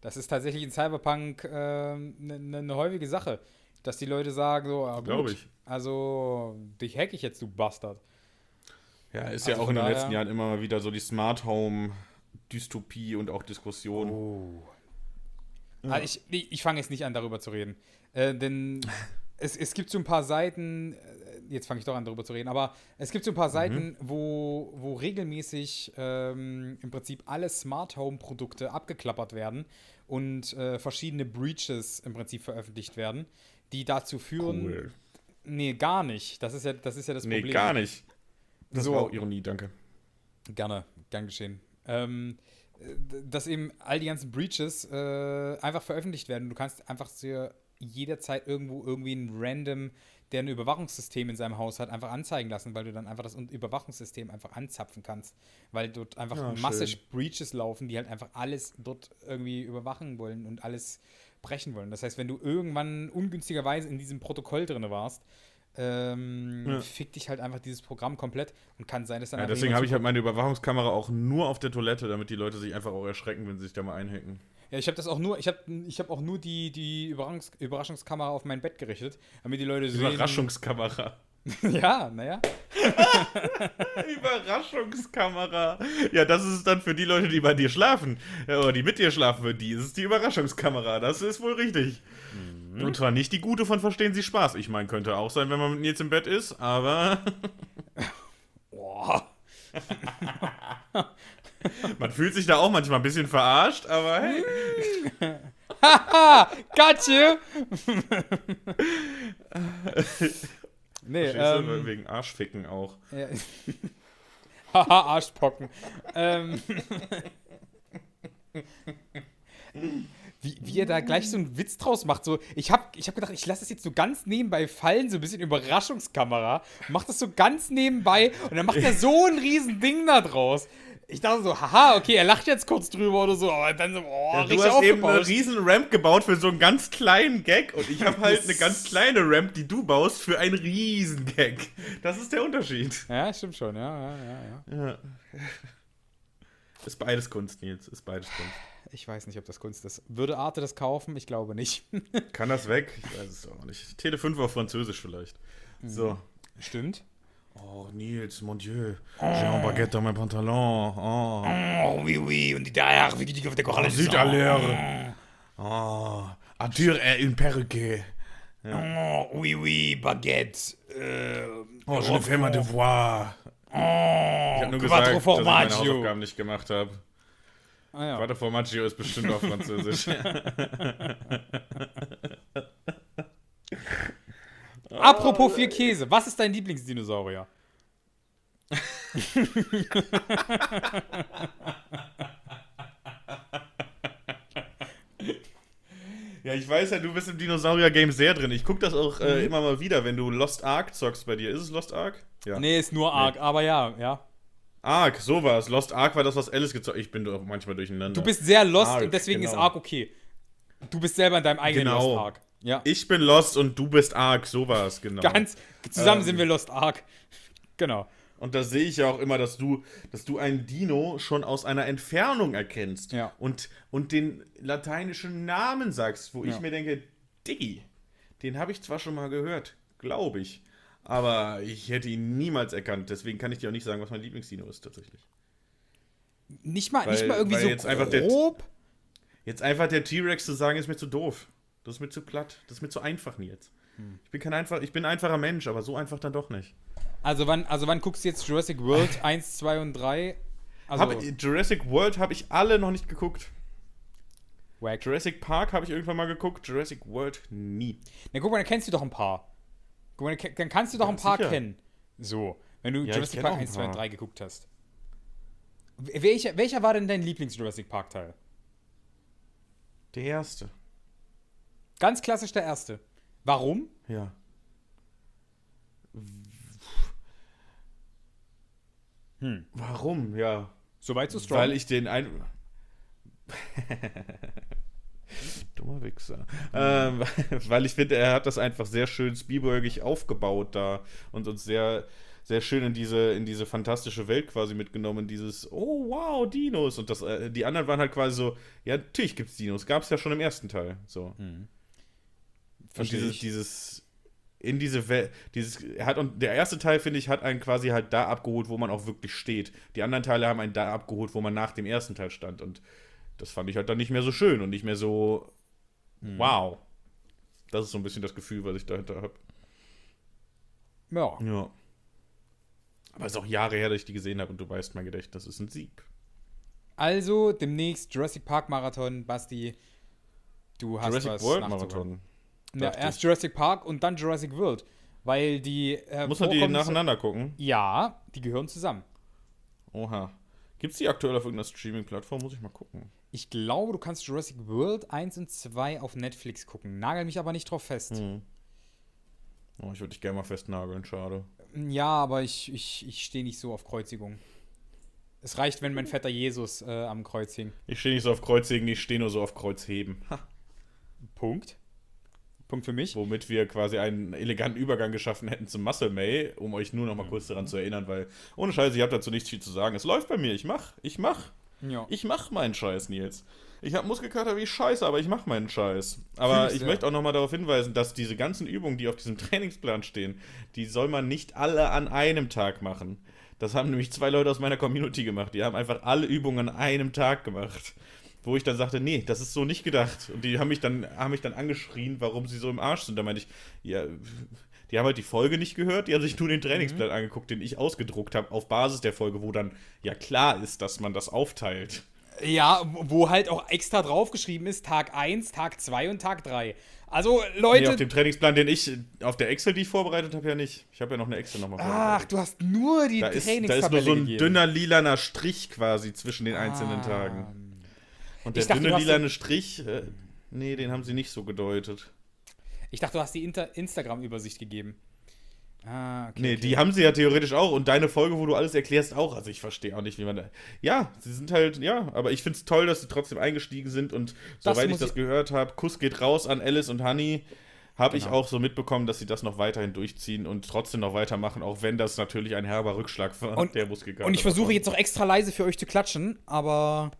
Das ist tatsächlich in Cyberpunk eine ne, ne häufige Sache, dass die Leute sagen so, ah, gut, Glaub ich. also dich hack ich jetzt, du Bastard. Ja, ist Also ja auch in den letzten Jahren immer mal wieder so die Smart Home Dystopie und auch Diskussion. Oh. Also ich ich, ich fange jetzt nicht an, darüber zu reden. Äh, denn es, es gibt so ein paar Seiten, äh, jetzt fange ich doch an, darüber zu reden, aber es gibt so ein paar Seiten, wo, wo regelmäßig ähm, im Prinzip alle Smart Home Produkte abgeklappert werden und äh, verschiedene Breaches im Prinzip veröffentlicht werden, die dazu führen. Cool. Nee, gar nicht. Das ist ja das, ist ja das Nee, Problem. gar nicht. Das So. war auch Ironie, danke. Gerne, gern geschehen. Ähm, äh, dass eben all die ganzen Breaches äh, einfach veröffentlicht werden. Du kannst einfach dir jederzeit irgendwo irgendwie ein random, der ein Überwachungssystem in seinem Haus hat, einfach anzeigen lassen, weil du dann einfach das Un- Überwachungssystem einfach anzapfen kannst. Weil dort einfach Ja, massig schön. Breaches laufen, die halt einfach alles dort irgendwie überwachen wollen und alles brechen wollen. Das heißt, wenn du irgendwann ungünstigerweise in diesem Protokoll drin warst, ähm, Ja. fickt dich halt einfach dieses Programm komplett und kann sein, dass dann Ja, deswegen habe ich halt meine Überwachungskamera auch nur auf der Toilette, damit die Leute sich einfach auch erschrecken, wenn sie sich da mal einhacken. Ja, ich habe das auch nur, ich habe ich hab auch nur die, die Überraschungs Überraschungskamera auf mein Bett gerichtet, damit die Leute sehen. Überraschungskamera. Ja, naja. Überraschungskamera. Ja, das ist dann für die Leute, die bei dir schlafen. Ja, Oder die mit dir schlafen, die ist es die Überraschungskamera. Das ist wohl richtig. Mhm. Und zwar nicht die gute von Verstehen Sie Spaß. Ich meine, könnte auch sein, wenn man mit Nils im Bett ist, aber Boah. man fühlt sich da auch manchmal ein bisschen verarscht, aber hey. Haha, got you! nee, ähm, Wegen Arschficken auch. ja. Haha, Arschpocken. ähm, wie, wie er da gleich so einen Witz draus macht. So, ich habe ich hab gedacht, ich lasse das jetzt so ganz nebenbei fallen, so ein bisschen Überraschungskamera. Macht das so ganz nebenbei und dann macht er so ein riesen Ding da draus. Ich dachte so, haha, okay, er lacht jetzt kurz drüber oder so, aber dann so, oh, Ja, richtig du hast eben eine riesen Ramp gebaut für so einen ganz kleinen Gag und ich habe halt eine ganz kleine Ramp, die du baust, für einen riesen Gag. Das ist der Unterschied. Ja, stimmt schon, ja, ja, ja, ja. Ja. Ist beides Kunst, Nils. Ist beides Kunst. Ich weiß nicht, ob das Kunst ist. Würde Arte das kaufen? Ich glaube nicht. Kann das weg? Ich weiß es auch nicht. Tele 5 auf Französisch vielleicht. So. Stimmt. Oh, Nils, mon Dieu. J'ai un baguette dans mes pantalons. Oh. Oh, oui, oui, und die da, wie geht die auf der Koralle? Zut à l'heure. Oh. Arthur est une perruque. Oh, oui, oui, Baguette. Äh, Oh, je ne fais ma devoir. oh, Ich habe nur gesagt, dass ich meine Hausaufgaben nicht gemacht habe. Ah, ja. Quattro Formaggio ist bestimmt auf Französisch. Apropos vier Käse, was ist dein Lieblingsdinosaurier? ja, ich weiß ja, du bist im Dinosaurier-Game sehr drin. Ich gucke das auch äh, immer mal wieder, wenn du Lost Ark zockst bei dir. Ist es Lost Ark? Ja. Nee, ist nur arg, aber ja, ja. Ark, so war es. Lost Ark war das, was Alice gezockt Ich bin doch manchmal durcheinander. Du bist sehr lost Ark, und deswegen ist genau. arg okay. Du bist selber in deinem eigenen Genau. Lost Ark. Ja. Ich bin Lost und du bist Ark, so war es, genau. Ganz zusammen Ähm. sind wir Lost Ark. Genau. Und da sehe ich ja auch immer, dass du, dass du einen Dino schon aus einer Entfernung erkennst. Ja. Und, und den lateinischen Namen sagst, wo Ja. ich mir denke, Diggi, den habe ich zwar schon mal gehört, glaube ich. Aber ich hätte ihn niemals erkannt. Deswegen kann ich dir auch nicht sagen, was mein Lieblingsdino ist, tatsächlich. Nicht mal, Weil- nicht mal irgendwie so jetzt einfach der- grob. Jetzt einfach der T-Rex zu sagen, ist mir zu doof. Das ist mir zu platt. Das ist mir zu einfach, Nils. Hm. Ich bin kein einfach, ich bin ein einfacher Mensch, aber so einfach dann doch nicht. Also wann, also wann guckst du jetzt Jurassic World 1, 2 und 3? Also, Hab, Jurassic World habe ich alle noch nicht geguckt. wack. Jurassic Park habe ich irgendwann mal geguckt, Jurassic World nie. Na guck mal, dann kennst du doch ein paar. Guck mal, dann kannst du doch Ja, ein paar sicher. kennen. So, wenn du ich Jurassic Park auch ein 1, 2 und paar. 3 geguckt hast. Welcher, welcher war denn dein Lieblings-Jurassic Park-Teil? Der erste. Ganz klassisch der erste. Warum? Ja. Hm. Warum? Ja. Soweit so strong. Weil ich den ein. Dummer Wichser. Ähm, weil ich finde, er hat das einfach sehr schön Spielbergig aufgebaut da und uns sehr, sehr schön in diese, in diese fantastische Welt quasi mitgenommen. Dieses, oh wow, Dinos. Und das, äh, die anderen waren halt quasi so, ja, natürlich gibt's Dinos. Gab es ja schon im ersten Teil. So. Und Versteh dieses, dieses, in diese Welt, dieses, er hat, und der erste Teil, finde ich, hat einen quasi halt da abgeholt, wo man auch wirklich steht. Die anderen Teile haben einen da abgeholt, wo man nach dem ersten Teil stand. Und das fand ich halt dann nicht mehr so schön und nicht mehr so, wow. Das ist so ein bisschen das Gefühl, was ich dahinter habe. ja. Ja. Aber es ist auch Jahre her, dass ich die gesehen habe und du weißt, mein Gedächtnis ist ein Sieg. Also demnächst Jurassic Park Marathon, Basti. Du hast Jurassic was World. Marathon. Ja, erst ich. Jurassic Park und dann Jurassic World. Weil die. Äh, Muss man die nacheinander gucken? Ja, die gehören zusammen. Oha. Gibt es die aktuell auf irgendeiner Streaming-Plattform? Muss ich mal gucken. Ich glaube, du kannst Jurassic World 1 und 2 auf Netflix gucken. Nagel mich aber nicht drauf fest. Hm. Oh, ich würde dich gerne mal festnageln, schade. Ja, aber ich, ich, ich stehe nicht so auf Kreuzigung. Es reicht, wenn mein fetter Jesus äh, am Kreuz hing. Ich stehe nicht so auf Kreuzhegen, ich stehe nur so auf Kreuzheben. Ha. Punkt. Punkt für mich. Womit wir quasi einen eleganten Übergang geschaffen hätten zum Muscle May, um euch nur noch mal kurz daran zu erinnern, weil ohne Scheiße, ihr habt dazu nichts viel zu sagen. Es läuft bei mir, ich mach, ich mach, Ja. ich mach meinen Scheiß, Nils. Ich habe Muskelkater wie Scheiße, aber ich mach meinen Scheiß. Aber Fühl's, ich ja. möchte auch noch mal darauf hinweisen, dass diese ganzen Übungen, die auf diesem Trainingsplan stehen, die soll man nicht alle an einem Tag machen. Das haben nämlich zwei Leute aus meiner Community gemacht. Die haben einfach alle Übungen an einem Tag gemacht. Wo ich dann sagte, nee, das ist so nicht gedacht. Und die haben mich dann, haben mich dann angeschrien, warum sie so im Arsch sind. Da meinte ich, ja, die haben halt die Folge nicht gehört, die haben sich nur den Trainingsplan angeguckt, den ich ausgedruckt habe, auf Basis der Folge, wo dann ja klar ist, dass man das aufteilt. Ja, wo halt auch extra draufgeschrieben ist, Tag 1, Tag 2 und Tag 3. Also, Nee, Leute. auf dem Trainingsplan, den ich, auf der Excel, die ich vorbereitet habe, ja nicht. Ich habe ja noch eine Excel nochmal ach, vorbereitet. du hast nur die Da ist, da ist nur Trainingstabelle so ein gegeben. dünner lilaner Strich quasi zwischen den einzelnen Ah. Tagen. Und der dachte, dünne lilane Strich, äh, Nee, den haben sie nicht so gedeutet. Ich dachte, du hast die Instagram-Übersicht gegeben. Ah, okay. Nee, okay. die haben sie ja theoretisch auch. Und deine Folge, wo du alles erklärst, auch. Also ich verstehe auch nicht, wie man da. Ja, sie sind halt, ja, aber ich finde es toll, dass sie trotzdem eingestiegen sind. Und das soweit ich das gehört habe, Kuss geht raus an Alice und Honey. Habe genau. ich auch so mitbekommen, dass sie das noch weiterhin durchziehen und trotzdem noch weitermachen, auch wenn das natürlich ein herber Rückschlag war, und, der Muskelkater. Und ich versuche jetzt noch extra leise für euch zu klatschen, aber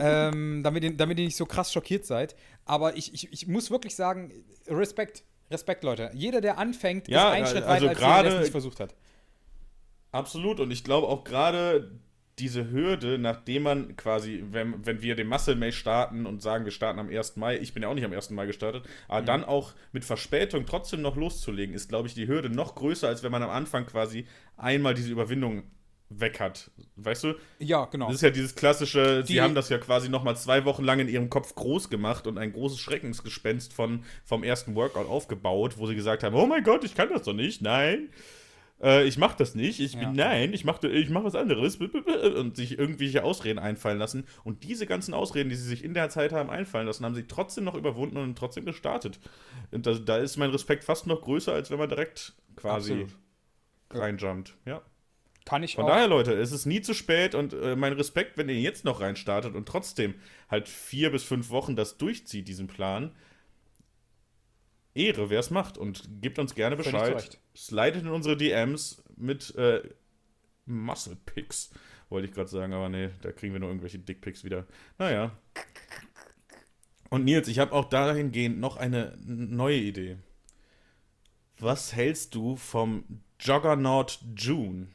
ähm, damit, ihr, damit ihr nicht so krass schockiert seid. Aber ich, ich, ich muss wirklich sagen, Respekt. Respekt, Leute. Jeder, der anfängt, ja, ist ein Schritt also weiter, als jeder, der es nicht versucht hat. Absolut. Und ich glaube auch gerade diese Hürde, nachdem man quasi, wenn, wenn wir den Muscle May starten und sagen, wir starten am 1. Mai, ich bin ja auch nicht am 1. Mai gestartet, aber mhm. dann auch mit Verspätung trotzdem noch loszulegen, ist, glaube ich, die Hürde noch größer, als wenn man am Anfang quasi einmal diese Überwindung weg hat. Weißt du? Ja, genau. Das ist ja dieses klassische, die, sie haben das ja quasi nochmal zwei Wochen lang in ihrem Kopf groß gemacht und ein großes Schreckensgespenst von, vom ersten Workout aufgebaut, wo sie gesagt haben, oh mein Gott, ich kann das doch nicht, nein. Äh, ich mach das nicht, ich bin, ja. nein, ich mach, ich mach was anderes und sich irgendwelche Ausreden einfallen lassen. Und diese ganzen Ausreden, die sie sich in der Zeit haben einfallen lassen, haben sie trotzdem noch überwunden und trotzdem gestartet. Und da, da ist mein Respekt fast noch größer, als wenn man direkt quasi Absolut. reinjumpt. Ja. Kann ich Von auch. daher, Leute, es ist nie zu spät und äh, mein Respekt, wenn ihr jetzt noch reinstartet und trotzdem halt vier bis fünf Wochen das durchzieht, diesen Plan. Ehre, wer es macht und gebt uns gerne Bescheid. Slidet in unsere DMs mit äh, Muscle Picks, wollte ich gerade sagen, aber nee, da kriegen wir nur irgendwelche Dickpicks wieder. Naja. Und Nils, ich habe auch dahingehend noch eine neue Idee. Was hältst du vom Juggernaut June?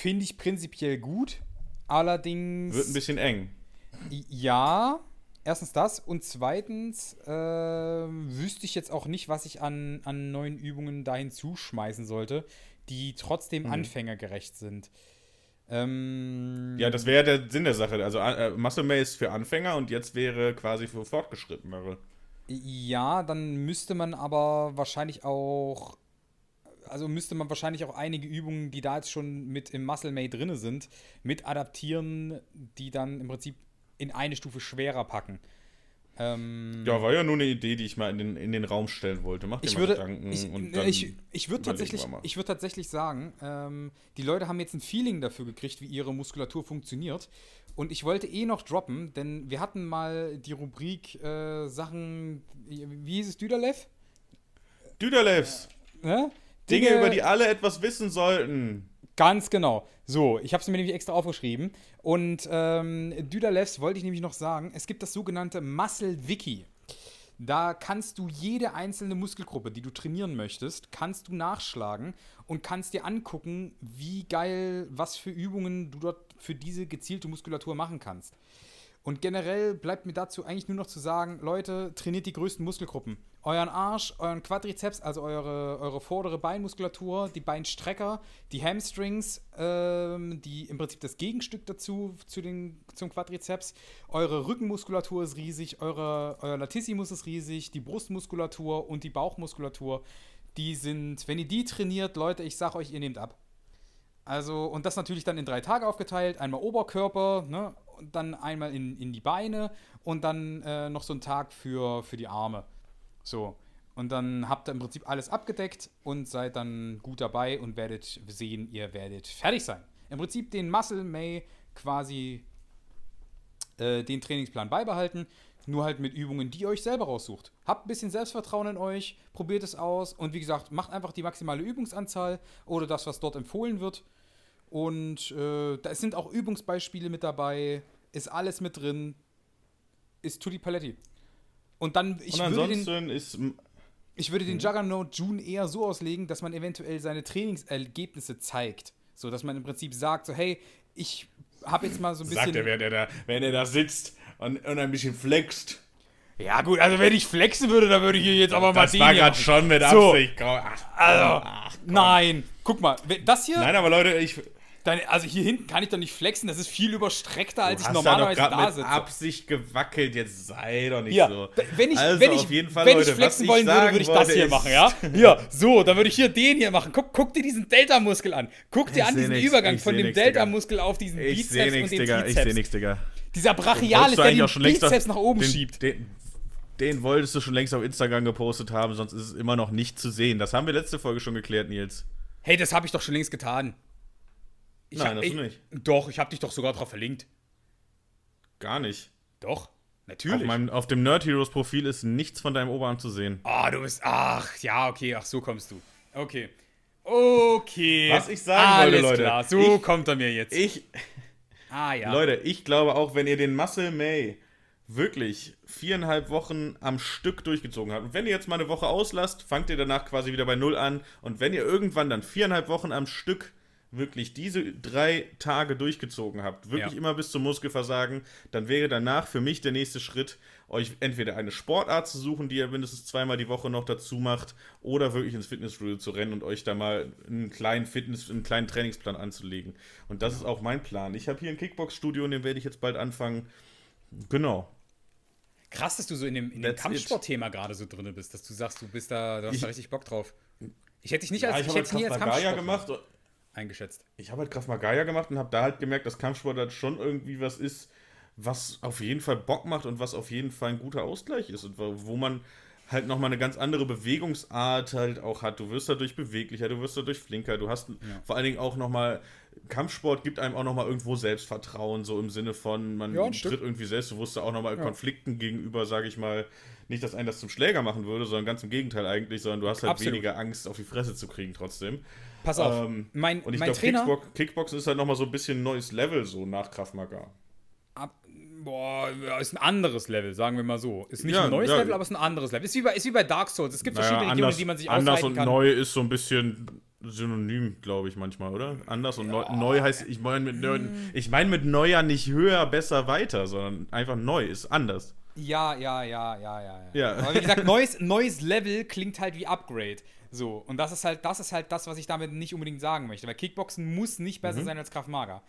Finde ich prinzipiell gut. Allerdings. Wird ein bisschen eng. Ja, erstens das. Und zweitens äh, wüsste ich jetzt auch nicht, was ich an, an neuen Übungen dahin zuschmeißen sollte, die trotzdem mhm. anfängergerecht sind. Ähm, ja, das wäre der Sinn der Sache. Also äh, Muscle May ist für Anfänger und jetzt wäre quasi für Fortgeschrittenere. Ja, dann müsste man aber wahrscheinlich auch also müsste man wahrscheinlich auch einige Übungen, die da jetzt schon mit im Muscle May drin sind, mit adaptieren, die dann im Prinzip in eine Stufe schwerer packen. Ähm, ja, war ja nur eine Idee, die ich mal in den, in den Raum stellen wollte. Mach dir ich mal würde, Gedanken. Ich, und dann ich, ich würde tatsächlich, würd tatsächlich sagen, ähm, die Leute haben jetzt ein Feeling dafür gekriegt, wie ihre Muskulatur funktioniert. Und ich wollte eh noch droppen, denn wir hatten mal die Rubrik äh, Sachen, wie hieß es, Düderlev? Düderlevs. Äh, ne? Dinge, Dinge, über die alle etwas wissen sollten. Ganz genau. So, ich habe es mir nämlich extra aufgeschrieben. Und ähm, Düderlevs wollte ich nämlich noch sagen, es gibt das sogenannte Muscle Wiki. Da kannst du jede einzelne Muskelgruppe, die du trainieren möchtest, kannst du nachschlagen und kannst dir angucken, wie geil, was für Übungen du dort für diese gezielte Muskulatur machen kannst. Und generell bleibt mir dazu eigentlich nur noch zu sagen, Leute, trainiert die größten Muskelgruppen. Euren Arsch, euren Quadrizeps, also eure, eure vordere Beinmuskulatur, die Beinstrecker, die Hamstrings, ähm, die im Prinzip das Gegenstück dazu zu den, zum Quadrizeps. Eure Rückenmuskulatur ist riesig, eure, euer Latissimus ist riesig, die Brustmuskulatur und die Bauchmuskulatur. Die sind, wenn ihr die trainiert, Leute, ich sag euch, ihr nehmt ab. Also, und das natürlich dann in drei Tage aufgeteilt. Einmal Oberkörper, ne, und dann einmal in, in die Beine und dann äh, noch so einen Tag für, für die Arme. So. Und dann habt ihr im Prinzip alles abgedeckt und seid dann gut dabei und werdet sehen, ihr werdet fertig sein. Im Prinzip den Muscle May quasi äh, den Trainingsplan beibehalten, nur halt mit Übungen, die ihr euch selber raussucht. Habt ein bisschen Selbstvertrauen in euch, probiert es aus und wie gesagt, macht einfach die maximale Übungsanzahl oder das, was dort empfohlen wird und äh, da sind auch Übungsbeispiele mit dabei, ist alles mit drin, ist Tutti Paletti. Und dann, ich Und würde den, ist, ich würde den hm. Juggernaut June eher so auslegen, dass man eventuell seine Trainingsergebnisse zeigt. So, dass man im Prinzip sagt, so, hey, ich habe jetzt mal so ein bisschen. Sagt er, wenn er da, wenn er da sitzt und, und ein bisschen flext. Ja, gut, also wenn ich flexen würde, dann würde ich hier jetzt aber mal Das war gerade schon mit Absicht. So. Ach, also, ach, nein. Guck mal, das hier. Nein, aber Leute, ich, Deine, also hier hinten kann ich doch nicht flexen, das ist viel überstreckter, als ich normalerweise da, da sitze. mit Absicht gewackelt, jetzt sei doch nicht ja, so. Wenn ich, also wenn ich, Fall, wenn Leute, ich flexen wollen würde, würde ich das hier machen, ja? Hier, so, dann würde ich hier den hier machen. Guck, guck dir diesen Delta-Muskel an. Guck dir ich an diesen nix, Übergang von dem Delta-Muskel auf diesen ich Bizeps nix, und dem Digga, Trizeps. Ich sehe nichts, Digga. Dieser Den Brachialis, der den längst Bizeps auf- nach oben den, schiebt. Den, den wolltest du schon längst auf Instagram gepostet haben, sonst ist es immer noch nicht zu sehen. Das haben wir letzte Folge schon geklärt, Nils. Hey, das habe ich doch schon längst getan. Ich Nein, hab- hast ich, nicht. Doch, ich habe dich doch sogar drauf verlinkt. Gar nicht. Doch, Auf, natürlich. meinem, auf dem Nerd Heroes Profil ist nichts von deinem Oberarm zu sehen. Ah, du bist. Ach, ja, okay, ach, so kommst du. Okay. Okay. Was ich sagen wollte, Alles Leute, Klar, so ich- kommt er mir jetzt. Ich, ah, ja. Leute, ich glaube auch, wenn ihr den Muscle May wirklich viereinhalb Wochen am Stück durchgezogen habt, und wenn ihr jetzt mal eine Woche auslasst, fangt ihr danach quasi wieder bei Null an. Und wenn ihr irgendwann dann viereinhalb Wochen am Stück wirklich diese drei Tage durchgezogen habt, wirklich Ja. immer bis zum Muskelversagen, dann wäre danach für mich der nächste Schritt, euch entweder eine Sportart zu suchen, die ihr mindestens zweimal die Woche noch dazu macht, oder wirklich ins Fitnessstudio zu rennen und euch da mal einen kleinen Fitness, einen kleinen Trainingsplan anzulegen. Und das ist auch mein Plan. Ich habe hier ein Kickbox-Studio und den werde ich jetzt bald anfangen. Genau. Krass, dass du so in dem, in dem. Kampfsportthema gerade so drin bist, dass du sagst, du bist da, du hast Ich- da richtig Bock drauf. Ich hätte dich nicht Ja, als, ich ich habe hätte nie als Maga Kampfsportler gemacht. Eingeschätzt. Ich habe halt Krav Maga gemacht und habe da halt gemerkt, dass Kampfsport halt schon irgendwie was ist, was auf jeden Fall Bock macht und was auf jeden Fall ein guter Ausgleich ist und wo man halt nochmal eine ganz andere Bewegungsart halt auch hat. Du wirst dadurch beweglicher, du wirst dadurch flinker, du hast vor allen Dingen auch nochmal, Kampfsport gibt einem auch nochmal irgendwo Selbstvertrauen, so im Sinne von, man Ja, ein Stück. tritt irgendwie selbstbewusster auch nochmal Konflikten gegenüber, sage ich mal, nicht, dass einen das zum Schläger machen würde, sondern ganz im Gegenteil eigentlich, sondern du hast halt Absolut. weniger Angst, auf die Fresse zu kriegen trotzdem. Pass auf, Ähm, mein, Und ich glaube. Kickbox, Kickboxen ist halt nochmal so ein bisschen neues Level so nach Krav Maga. Ab, boah, ja, ist ein anderes Level, sagen wir mal so. Ist nicht Ja, ein neues ja. Level, aber ist ein anderes Level. Ist wie bei, ist wie bei Dark Souls. Es gibt Naja, verschiedene Regionen, anders, die man sich anders ausweiten und kann. neu ist so ein bisschen synonym, glaube ich, manchmal, oder? Anders und neu, neu heißt, ich meine mit, neu, ich mein mit neuer nicht höher, besser, weiter, sondern einfach neu ist anders. Ja, ja, ja, ja, ja. Ja. Aber wie gesagt, neues, neues Level klingt halt wie Upgrade. So, und das ist halt, das ist halt das, was ich damit nicht unbedingt sagen möchte. Weil Kickboxen muss nicht Mhm. besser sein als Krav Maga.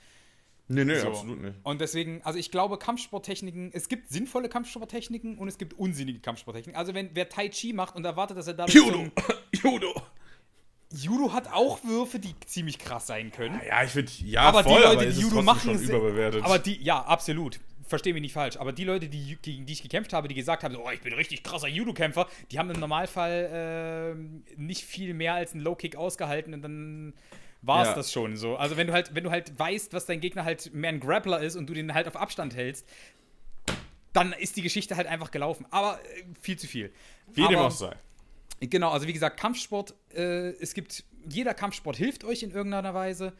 Nee, nee, So. absolut nicht. Und deswegen, also ich glaube, Kampfsporttechniken, es gibt sinnvolle Kampfsporttechniken und es gibt unsinnige Kampfsporttechniken. Also wenn wer Tai Chi macht und erwartet, dass er dadurch Judo! Judo! Judo hat auch Würfe, die ziemlich krass sein können. Ja, ich finde, ja, aber voll, die Leute, aber die Judo machen, sind- überbewertet. Aber die, ja, absolut. Versteh mich nicht falsch. Aber die Leute, die, gegen die ich gekämpft habe, die gesagt haben, so, oh, ich bin richtig krasser Judo-Kämpfer, die haben im Normalfall ähm, nicht viel mehr als einen Low-Kick ausgehalten und dann war es Ja. das schon so. Also wenn du halt, wenn du halt weißt, was dein Gegner halt mehr ein Grappler ist und du den halt auf Abstand hältst, dann ist die Geschichte halt einfach gelaufen. Aber äh, viel zu viel. Wie dem auch sei. Genau, also wie gesagt, Kampfsport, äh, es gibt, jeder Kampfsport hilft euch in irgendeiner Weise.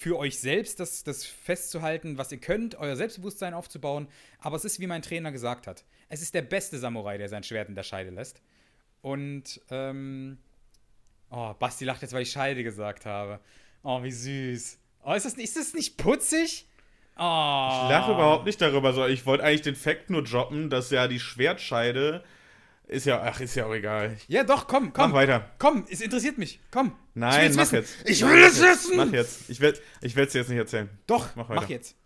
Für euch selbst das, das festzuhalten, was ihr könnt, euer Selbstbewusstsein aufzubauen. Aber es ist, wie mein Trainer gesagt hat, es ist der beste Samurai, der sein Schwert in der Scheide lässt. Und, ähm, oh, Basti lacht jetzt, weil ich Scheide gesagt habe. Oh, wie süß. Oh, ist das, ist das nicht putzig? Oh. Ich lache überhaupt nicht darüber, sondern ich wollte eigentlich den Fakt nur droppen, dass ja die Schwertscheide ist ja, ach, ist ja auch egal. Ja, doch, komm, komm. Mach weiter. Komm, es interessiert mich. Komm. Nein, mach wissen. jetzt. Ich will es Mach jetzt. wissen. Mach jetzt. Ich werde ich es dir jetzt nicht erzählen. Doch, Mach mach, weiter. jetzt.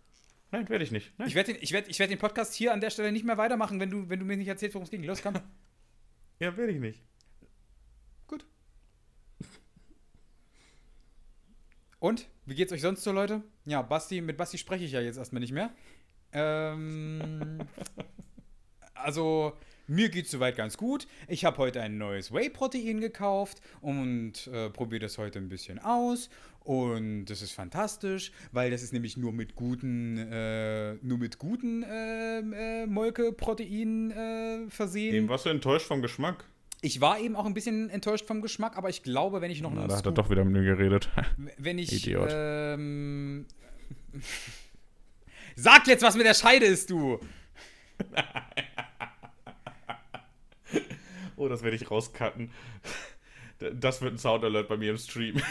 Nein, werde ich nicht. Nein. Ich werde den, ich werd, ich werd den Podcast hier an der Stelle nicht mehr weitermachen, wenn du, wenn du mir nicht erzählst, worum es ging. Los, komm. ja, werde ich nicht. Gut. Und? Wie geht's euch sonst so, Leute? Ja, Basti, mit Basti spreche ich ja jetzt erstmal nicht mehr. Ähm, also, mir geht's soweit ganz gut. Ich habe heute ein neues Whey-Protein gekauft und äh, probiere das heute ein bisschen aus. Und das ist fantastisch, weil das ist nämlich nur mit guten, äh, nur mit guten ähm, äh, Molkeproteinen äh, versehen. Eben warst du enttäuscht vom Geschmack. Ich war eben auch ein bisschen enttäuscht vom Geschmack, aber ich glaube, wenn ich noch einen da hat er doch wieder mit mir geredet. wenn ich Idiot. ähm, Sag jetzt, was mit der Scheide ist, du. Oh, das werde ich rauscutten. Das wird ein Soundalert bei mir im Stream.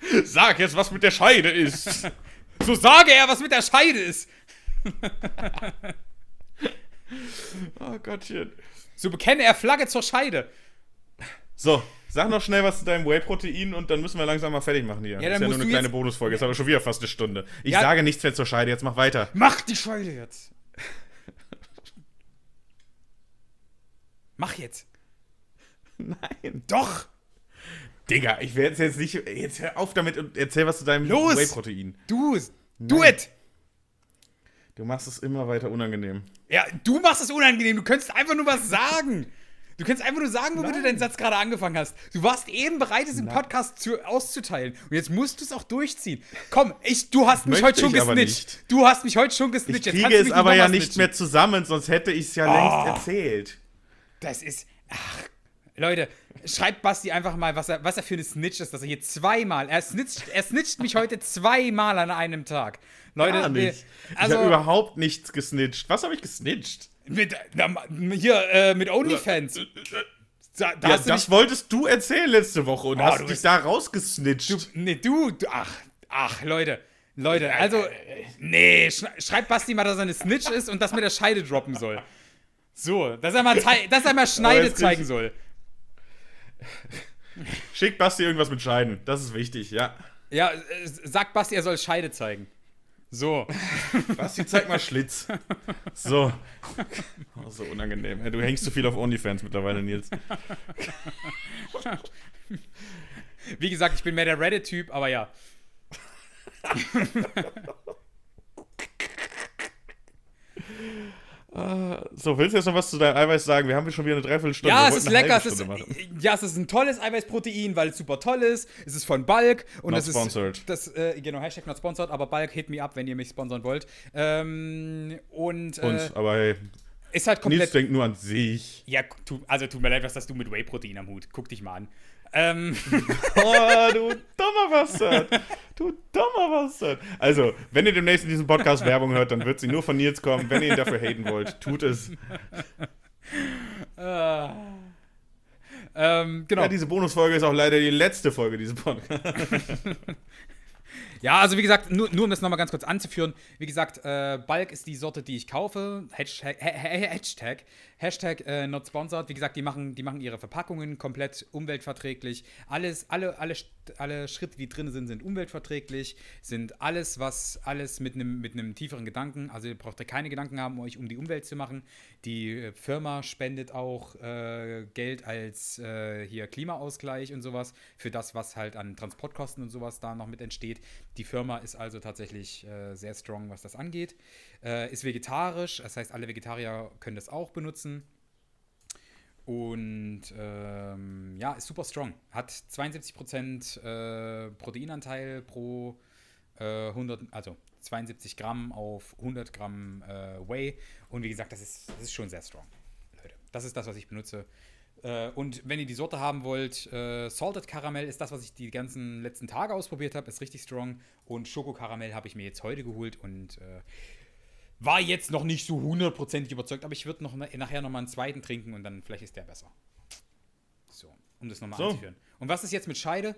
Sag jetzt, was mit der Scheide ist. So sage er, was mit der Scheide ist. Oh Gottchen. So bekenne er Flagge zur Scheide. So, sag noch schnell was zu deinem Whey-Protein und dann müssen wir langsam mal fertig machen hier. Ja, dann ist ja nur eine kleine Bonusfolge. Jetzt haben wir schon wieder fast eine Stunde. Ich Ja. sage nichts mehr zur Scheide, jetzt mach weiter. Mach die Scheide jetzt. Mach jetzt. Nein. Doch. Digga, ich werde jetzt nicht. Jetzt hör auf damit und erzähl was zu deinem Los! Whey-Protein. Du. Do Nein. it! Du machst es immer weiter unangenehm. Ja, du machst es unangenehm. Du könntest einfach nur was sagen. Du kannst einfach nur sagen, womit du deinen Satz gerade angefangen hast. Du warst eben bereit, es im Podcast zu, auszuteilen. Und jetzt musst du es auch durchziehen. Komm, ich, du hast mich heute schon ich gesnitcht. Du hast mich heute schon Ich gesnitcht. Jetzt kriege es aber ja nicht mehr zusammen, sonst hätte ich es ja Oh. längst erzählt. Das ist. Ach, Leute, schreibt Basti einfach mal, was er, was er für eine Snitch ist, dass er hier zweimal. Er snitcht, er snitcht mich heute zweimal an einem Tag. Leute, Gar wir- nicht. ich also habe überhaupt nichts gesnitcht. Was habe ich gesnitcht? mit, na, hier äh, mit OnlyFans. Da, da Ja, das wolltest du erzählen letzte Woche und Oh, hast du dich bist- da rausgesnitcht. du, nee, du, du, ach, ach, Leute, Leute, also, nee, sch schreibt Basti mal, dass er eine Snitch ist und dass mir der Scheide droppen soll. So, dass er mal, dass er mal Schneide zeigen soll. Schick Basti irgendwas mit Scheiden. Das ist wichtig, ja. Ja, äh, sagt Basti, er soll Scheide zeigen. So. Basti, zeig mal Schlitz. So. Oh, so unangenehm. Du hängst zu viel auf OnlyFans mittlerweile, Nils. Wie gesagt, ich bin mehr der Reddit-Typ, aber ja. So, willst du jetzt noch was zu deinem Eiweiß sagen? Wir haben schon wieder eine Dreiviertelstunde. Ja, es ist lecker. Es ist, ja, es ist ein tolles Eiweißprotein, weil es super toll ist. Es ist von Bulk und Not es ist sponsored. das äh, genau Hashtag not sponsored, aber Bulk hit me up, wenn ihr mich sponsern wollt. Ähm, und äh, Uns, aber hey, ist halt Nils komplett. denkt nur an sich. Ja, tu, also tut mir leid, was hast du mit Whey-Protein am Hut? Guck dich mal an. Ähm, Oh, du dummer Bastard. Du dummer Bastard. Also, wenn ihr demnächst in diesem Podcast Werbung hört, dann wird sie nur von Nils kommen. Wenn ihr ihn dafür haten wollt, tut es. ähm, genau. Ja, diese Bonusfolge ist auch leider die letzte Folge dieses Podcasts. Ja, also wie gesagt, nur, nur um das nochmal ganz kurz anzuführen, wie gesagt, äh, Bulk ist die Sorte, die ich kaufe. Hashtag, ha- ha- Hashtag, Hashtag äh, not sponsored. Wie gesagt, die machen, die machen ihre Verpackungen komplett umweltverträglich. Alles, alle, alle, alle Schritte, die drin sind, sind umweltverträglich, sind alles, was, alles mit einem mit einem tieferen Gedanken. Also ihr braucht da keine Gedanken haben, euch um die Umwelt zu machen. Die äh, Firma spendet auch äh, Geld als äh, hier Klimaausgleich und sowas für das, was halt an Transportkosten und sowas da noch mit entsteht. Die Firma ist also tatsächlich äh, sehr strong, was das angeht. Äh, ist vegetarisch, das heißt, alle Vegetarier können das auch benutzen. Und ähm, ja, ist super strong. Hat 72% äh, Proteinanteil pro äh, 100, also 72 Gramm auf 100 Gramm äh, Whey. Und wie gesagt, das ist, das ist schon sehr strong. Leute, das ist das, was ich benutze. Äh, und wenn ihr die Sorte haben wollt, äh, Salted Caramel ist das, was ich die ganzen letzten Tage ausprobiert habe, ist richtig strong. Und Schokokaramell habe ich mir jetzt heute geholt und äh, war jetzt noch nicht so hundertprozentig überzeugt, aber ich würde noch nachher noch mal einen zweiten trinken und dann vielleicht ist der besser. So, um das nochmal So. anzuführen. Und was ist jetzt mit Scheide?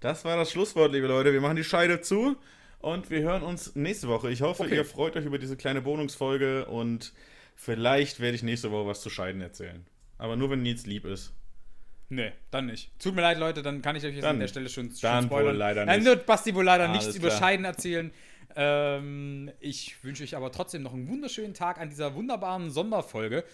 Das war das Schlusswort, liebe Leute. Wir machen die Scheide zu und wir hören uns nächste Woche. Ich hoffe, Okay. ihr freut euch über diese kleine Bonungsfolge und vielleicht werde ich nächste Woche was zu Scheiden erzählen. Aber nur, wenn Nils lieb ist. Nee, dann nicht. Tut mir leid, Leute, dann kann ich euch jetzt Dann an der. Stelle schon, schon Dann wohl leider Nein, nicht. wird Basti wohl leider Alles nichts über klar. Scheiden erzählen. Ähm, ich wünsche euch aber trotzdem noch einen wunderschönen Tag an dieser wunderbaren Sonderfolge.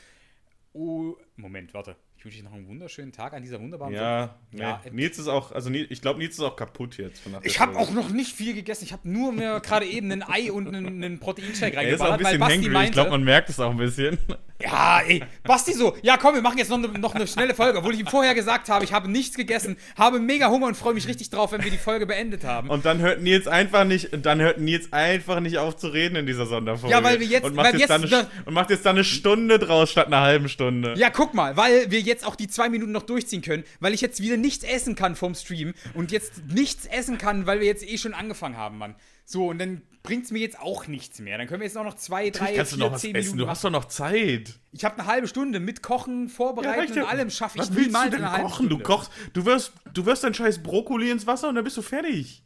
Oh, Moment, warte. Ich wünsche euch noch einen wunderschönen Tag an dieser wunderbaren Ja, nee. Ja, Nils ist auch, also ich glaube, Nils ist auch kaputt jetzt. Ich habe auch noch nicht viel gegessen. Ich habe nur mir gerade eben ein Ei und einen, einen Proteinshake Er ist auch ein bisschen hangry. Ich meinte, glaube, man merkt es auch ein bisschen. Ja, ey, Basti so, ja komm, wir machen jetzt noch eine, noch eine schnelle Folge, obwohl ich ihm vorher gesagt habe, ich habe nichts gegessen, habe mega Hunger und freue mich richtig drauf, wenn wir die Folge beendet haben. Und dann hört Nils einfach nicht, dann hört Nils einfach nicht auf zu reden in dieser Sonderfolge. Ja, weil wir jetzt- und macht jetzt, jetzt eine, und macht jetzt dann eine Stunde draus statt einer halben Stunde. Ja, guck mal, weil wir jetzt auch die zwei Minuten noch durchziehen können, weil ich jetzt wieder nichts essen kann vom Stream und jetzt nichts essen kann, weil wir jetzt eh schon angefangen haben, Mann. So, und dann bringt's mir jetzt auch nichts mehr. Dann können wir jetzt auch noch zwei, drei, Kannst du vier, noch was zehn essen? Minuten Du hast doch noch Zeit. Ich habe eine halbe Stunde mit Kochen, Vorbereiten reicht und ja. allem schaffe ich Was willst niemals du denn halben kochen? Du kochst, du wirst, du wirst dein scheiß Brokkoli ins Wasser und dann bist du fertig.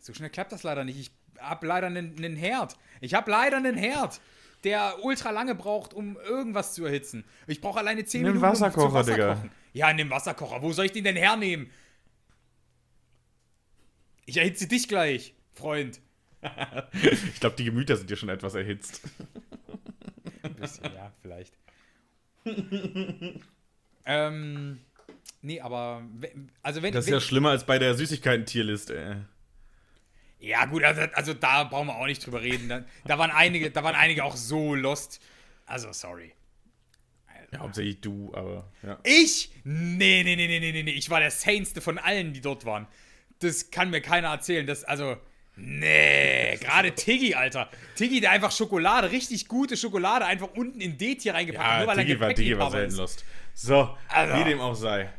So schnell klappt das leider nicht. Ich habe leider einen, einen Herd. Ich habe leider einen Herd, der ultra lange braucht, um irgendwas zu erhitzen. Ich brauche alleine 10 Nimm Minuten, um Wasserkocher, Wasser Digga. kochen. Ja, nimm Wasserkocher. Wo soll ich den denn hernehmen? Ich erhitze dich gleich, Freund. Ich glaube, die Gemüter sind dir schon etwas erhitzt. Ein bisschen, ja, vielleicht. ähm, nee, aber, also wenn, Das ist wenn ja schlimmer als bei der Süßigkeiten-Tierlist, ey. Ja, gut, also, also da brauchen wir auch nicht drüber reden. Da, da, waren einige, da waren einige auch so lost. Also, sorry. Ja, hauptsächlich du, aber ja. Ich? Nee, nee, nee, nee, nee, nee, nee. Ich war der Saneste von allen, die dort waren. Das kann mir keiner erzählen. Das, also, nee, gerade Tiggy, Alter. Tiggy, der einfach Schokolade, richtig gute Schokolade, einfach unten in D-Tier reingepackt hat, Ja, nur weil er war, Digi war selten lost. So, Also. wie dem auch sei.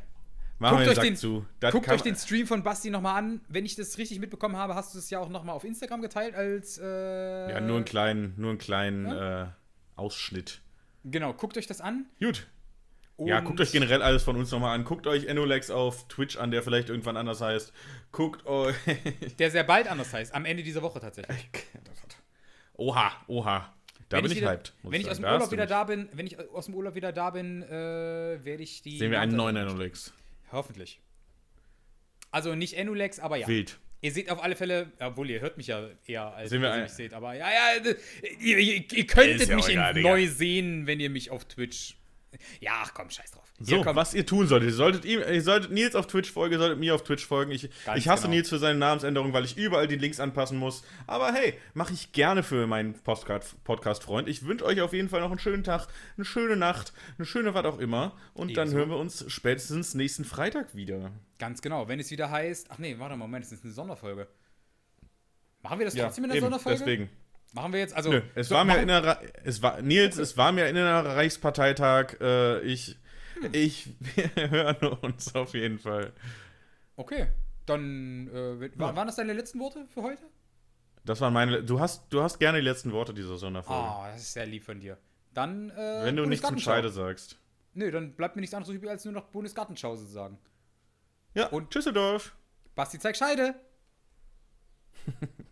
Machen Guckt wir euch, den Sack den, zu. Das guckt euch den Stream von Basti nochmal an. Wenn ich das richtig mitbekommen habe, hast du es ja auch nochmal auf Instagram geteilt als. Äh, Ja, nur einen kleinen, nur einen kleinen äh, Ausschnitt. Genau, guckt euch das an. Gut. Ja, Und- guckt euch generell alles von uns nochmal an. Guckt euch Enolex auf Twitch an, der vielleicht irgendwann anders heißt. Guckt euch. Der sehr bald anders heißt. Am Ende dieser Woche tatsächlich. oha, oha. Da bin ich, wieder, hyped. Wenn ich aus dem Urlaub wieder da bin, wenn ich aus dem Urlaub wieder da bin, äh, werde ich die. Sehen wir einen neuen Enolex. Hoffentlich. Also nicht Enulex, aber ja. Wild. Ihr seht auf alle Fälle, obwohl ihr hört mich ja eher als ihr mich seht, aber ja, ja, ihr, ihr, könntet ja mich egal, neu sehen, wenn ihr mich auf Twitch. Ja, ach komm, scheiß drauf. So, komm. was ihr tun solltet, ihr solltet, ihm, ihr solltet Nils auf Twitch folgen, ihr solltet mir auf Twitch folgen. Ich, Ganz ich hasse genau. Nils für seine Namensänderung, weil ich überall die Links anpassen muss. Aber hey, mache ich gerne für meinen Podcast-Freund. Ich wünsche euch auf jeden Fall noch einen schönen Tag, eine schöne Nacht, eine schöne was auch immer. Und dann Ebenso. hören wir uns spätestens nächsten Freitag wieder. Ganz genau, wenn es wieder heißt. Ach nee, warte mal, Moment, das ist eine Sonderfolge. Machen wir das Ja, trotzdem in der eben, Sonderfolge? deswegen. Machen wir jetzt, also. Nö, es so, war mir innerer, es war, Nils, es war mir innerer Reichsparteitag. Äh, ich, Hm. ich, wir hören uns auf jeden Fall. Okay, dann. Äh, war, waren das deine letzten Worte für heute? Das waren meine, du hast, du hast gerne die letzten Worte dieser Sonderfolge. Ah, das ist sehr lieb von dir. Dann. Äh, Wenn du nichts zum. Scheide sagst. Nö, dann bleibt mir nichts anderes übrig, als nur noch Bundesgartenschau zu sagen. Ja, Und- und Tschüsseldorf. Basti zeigt Scheide.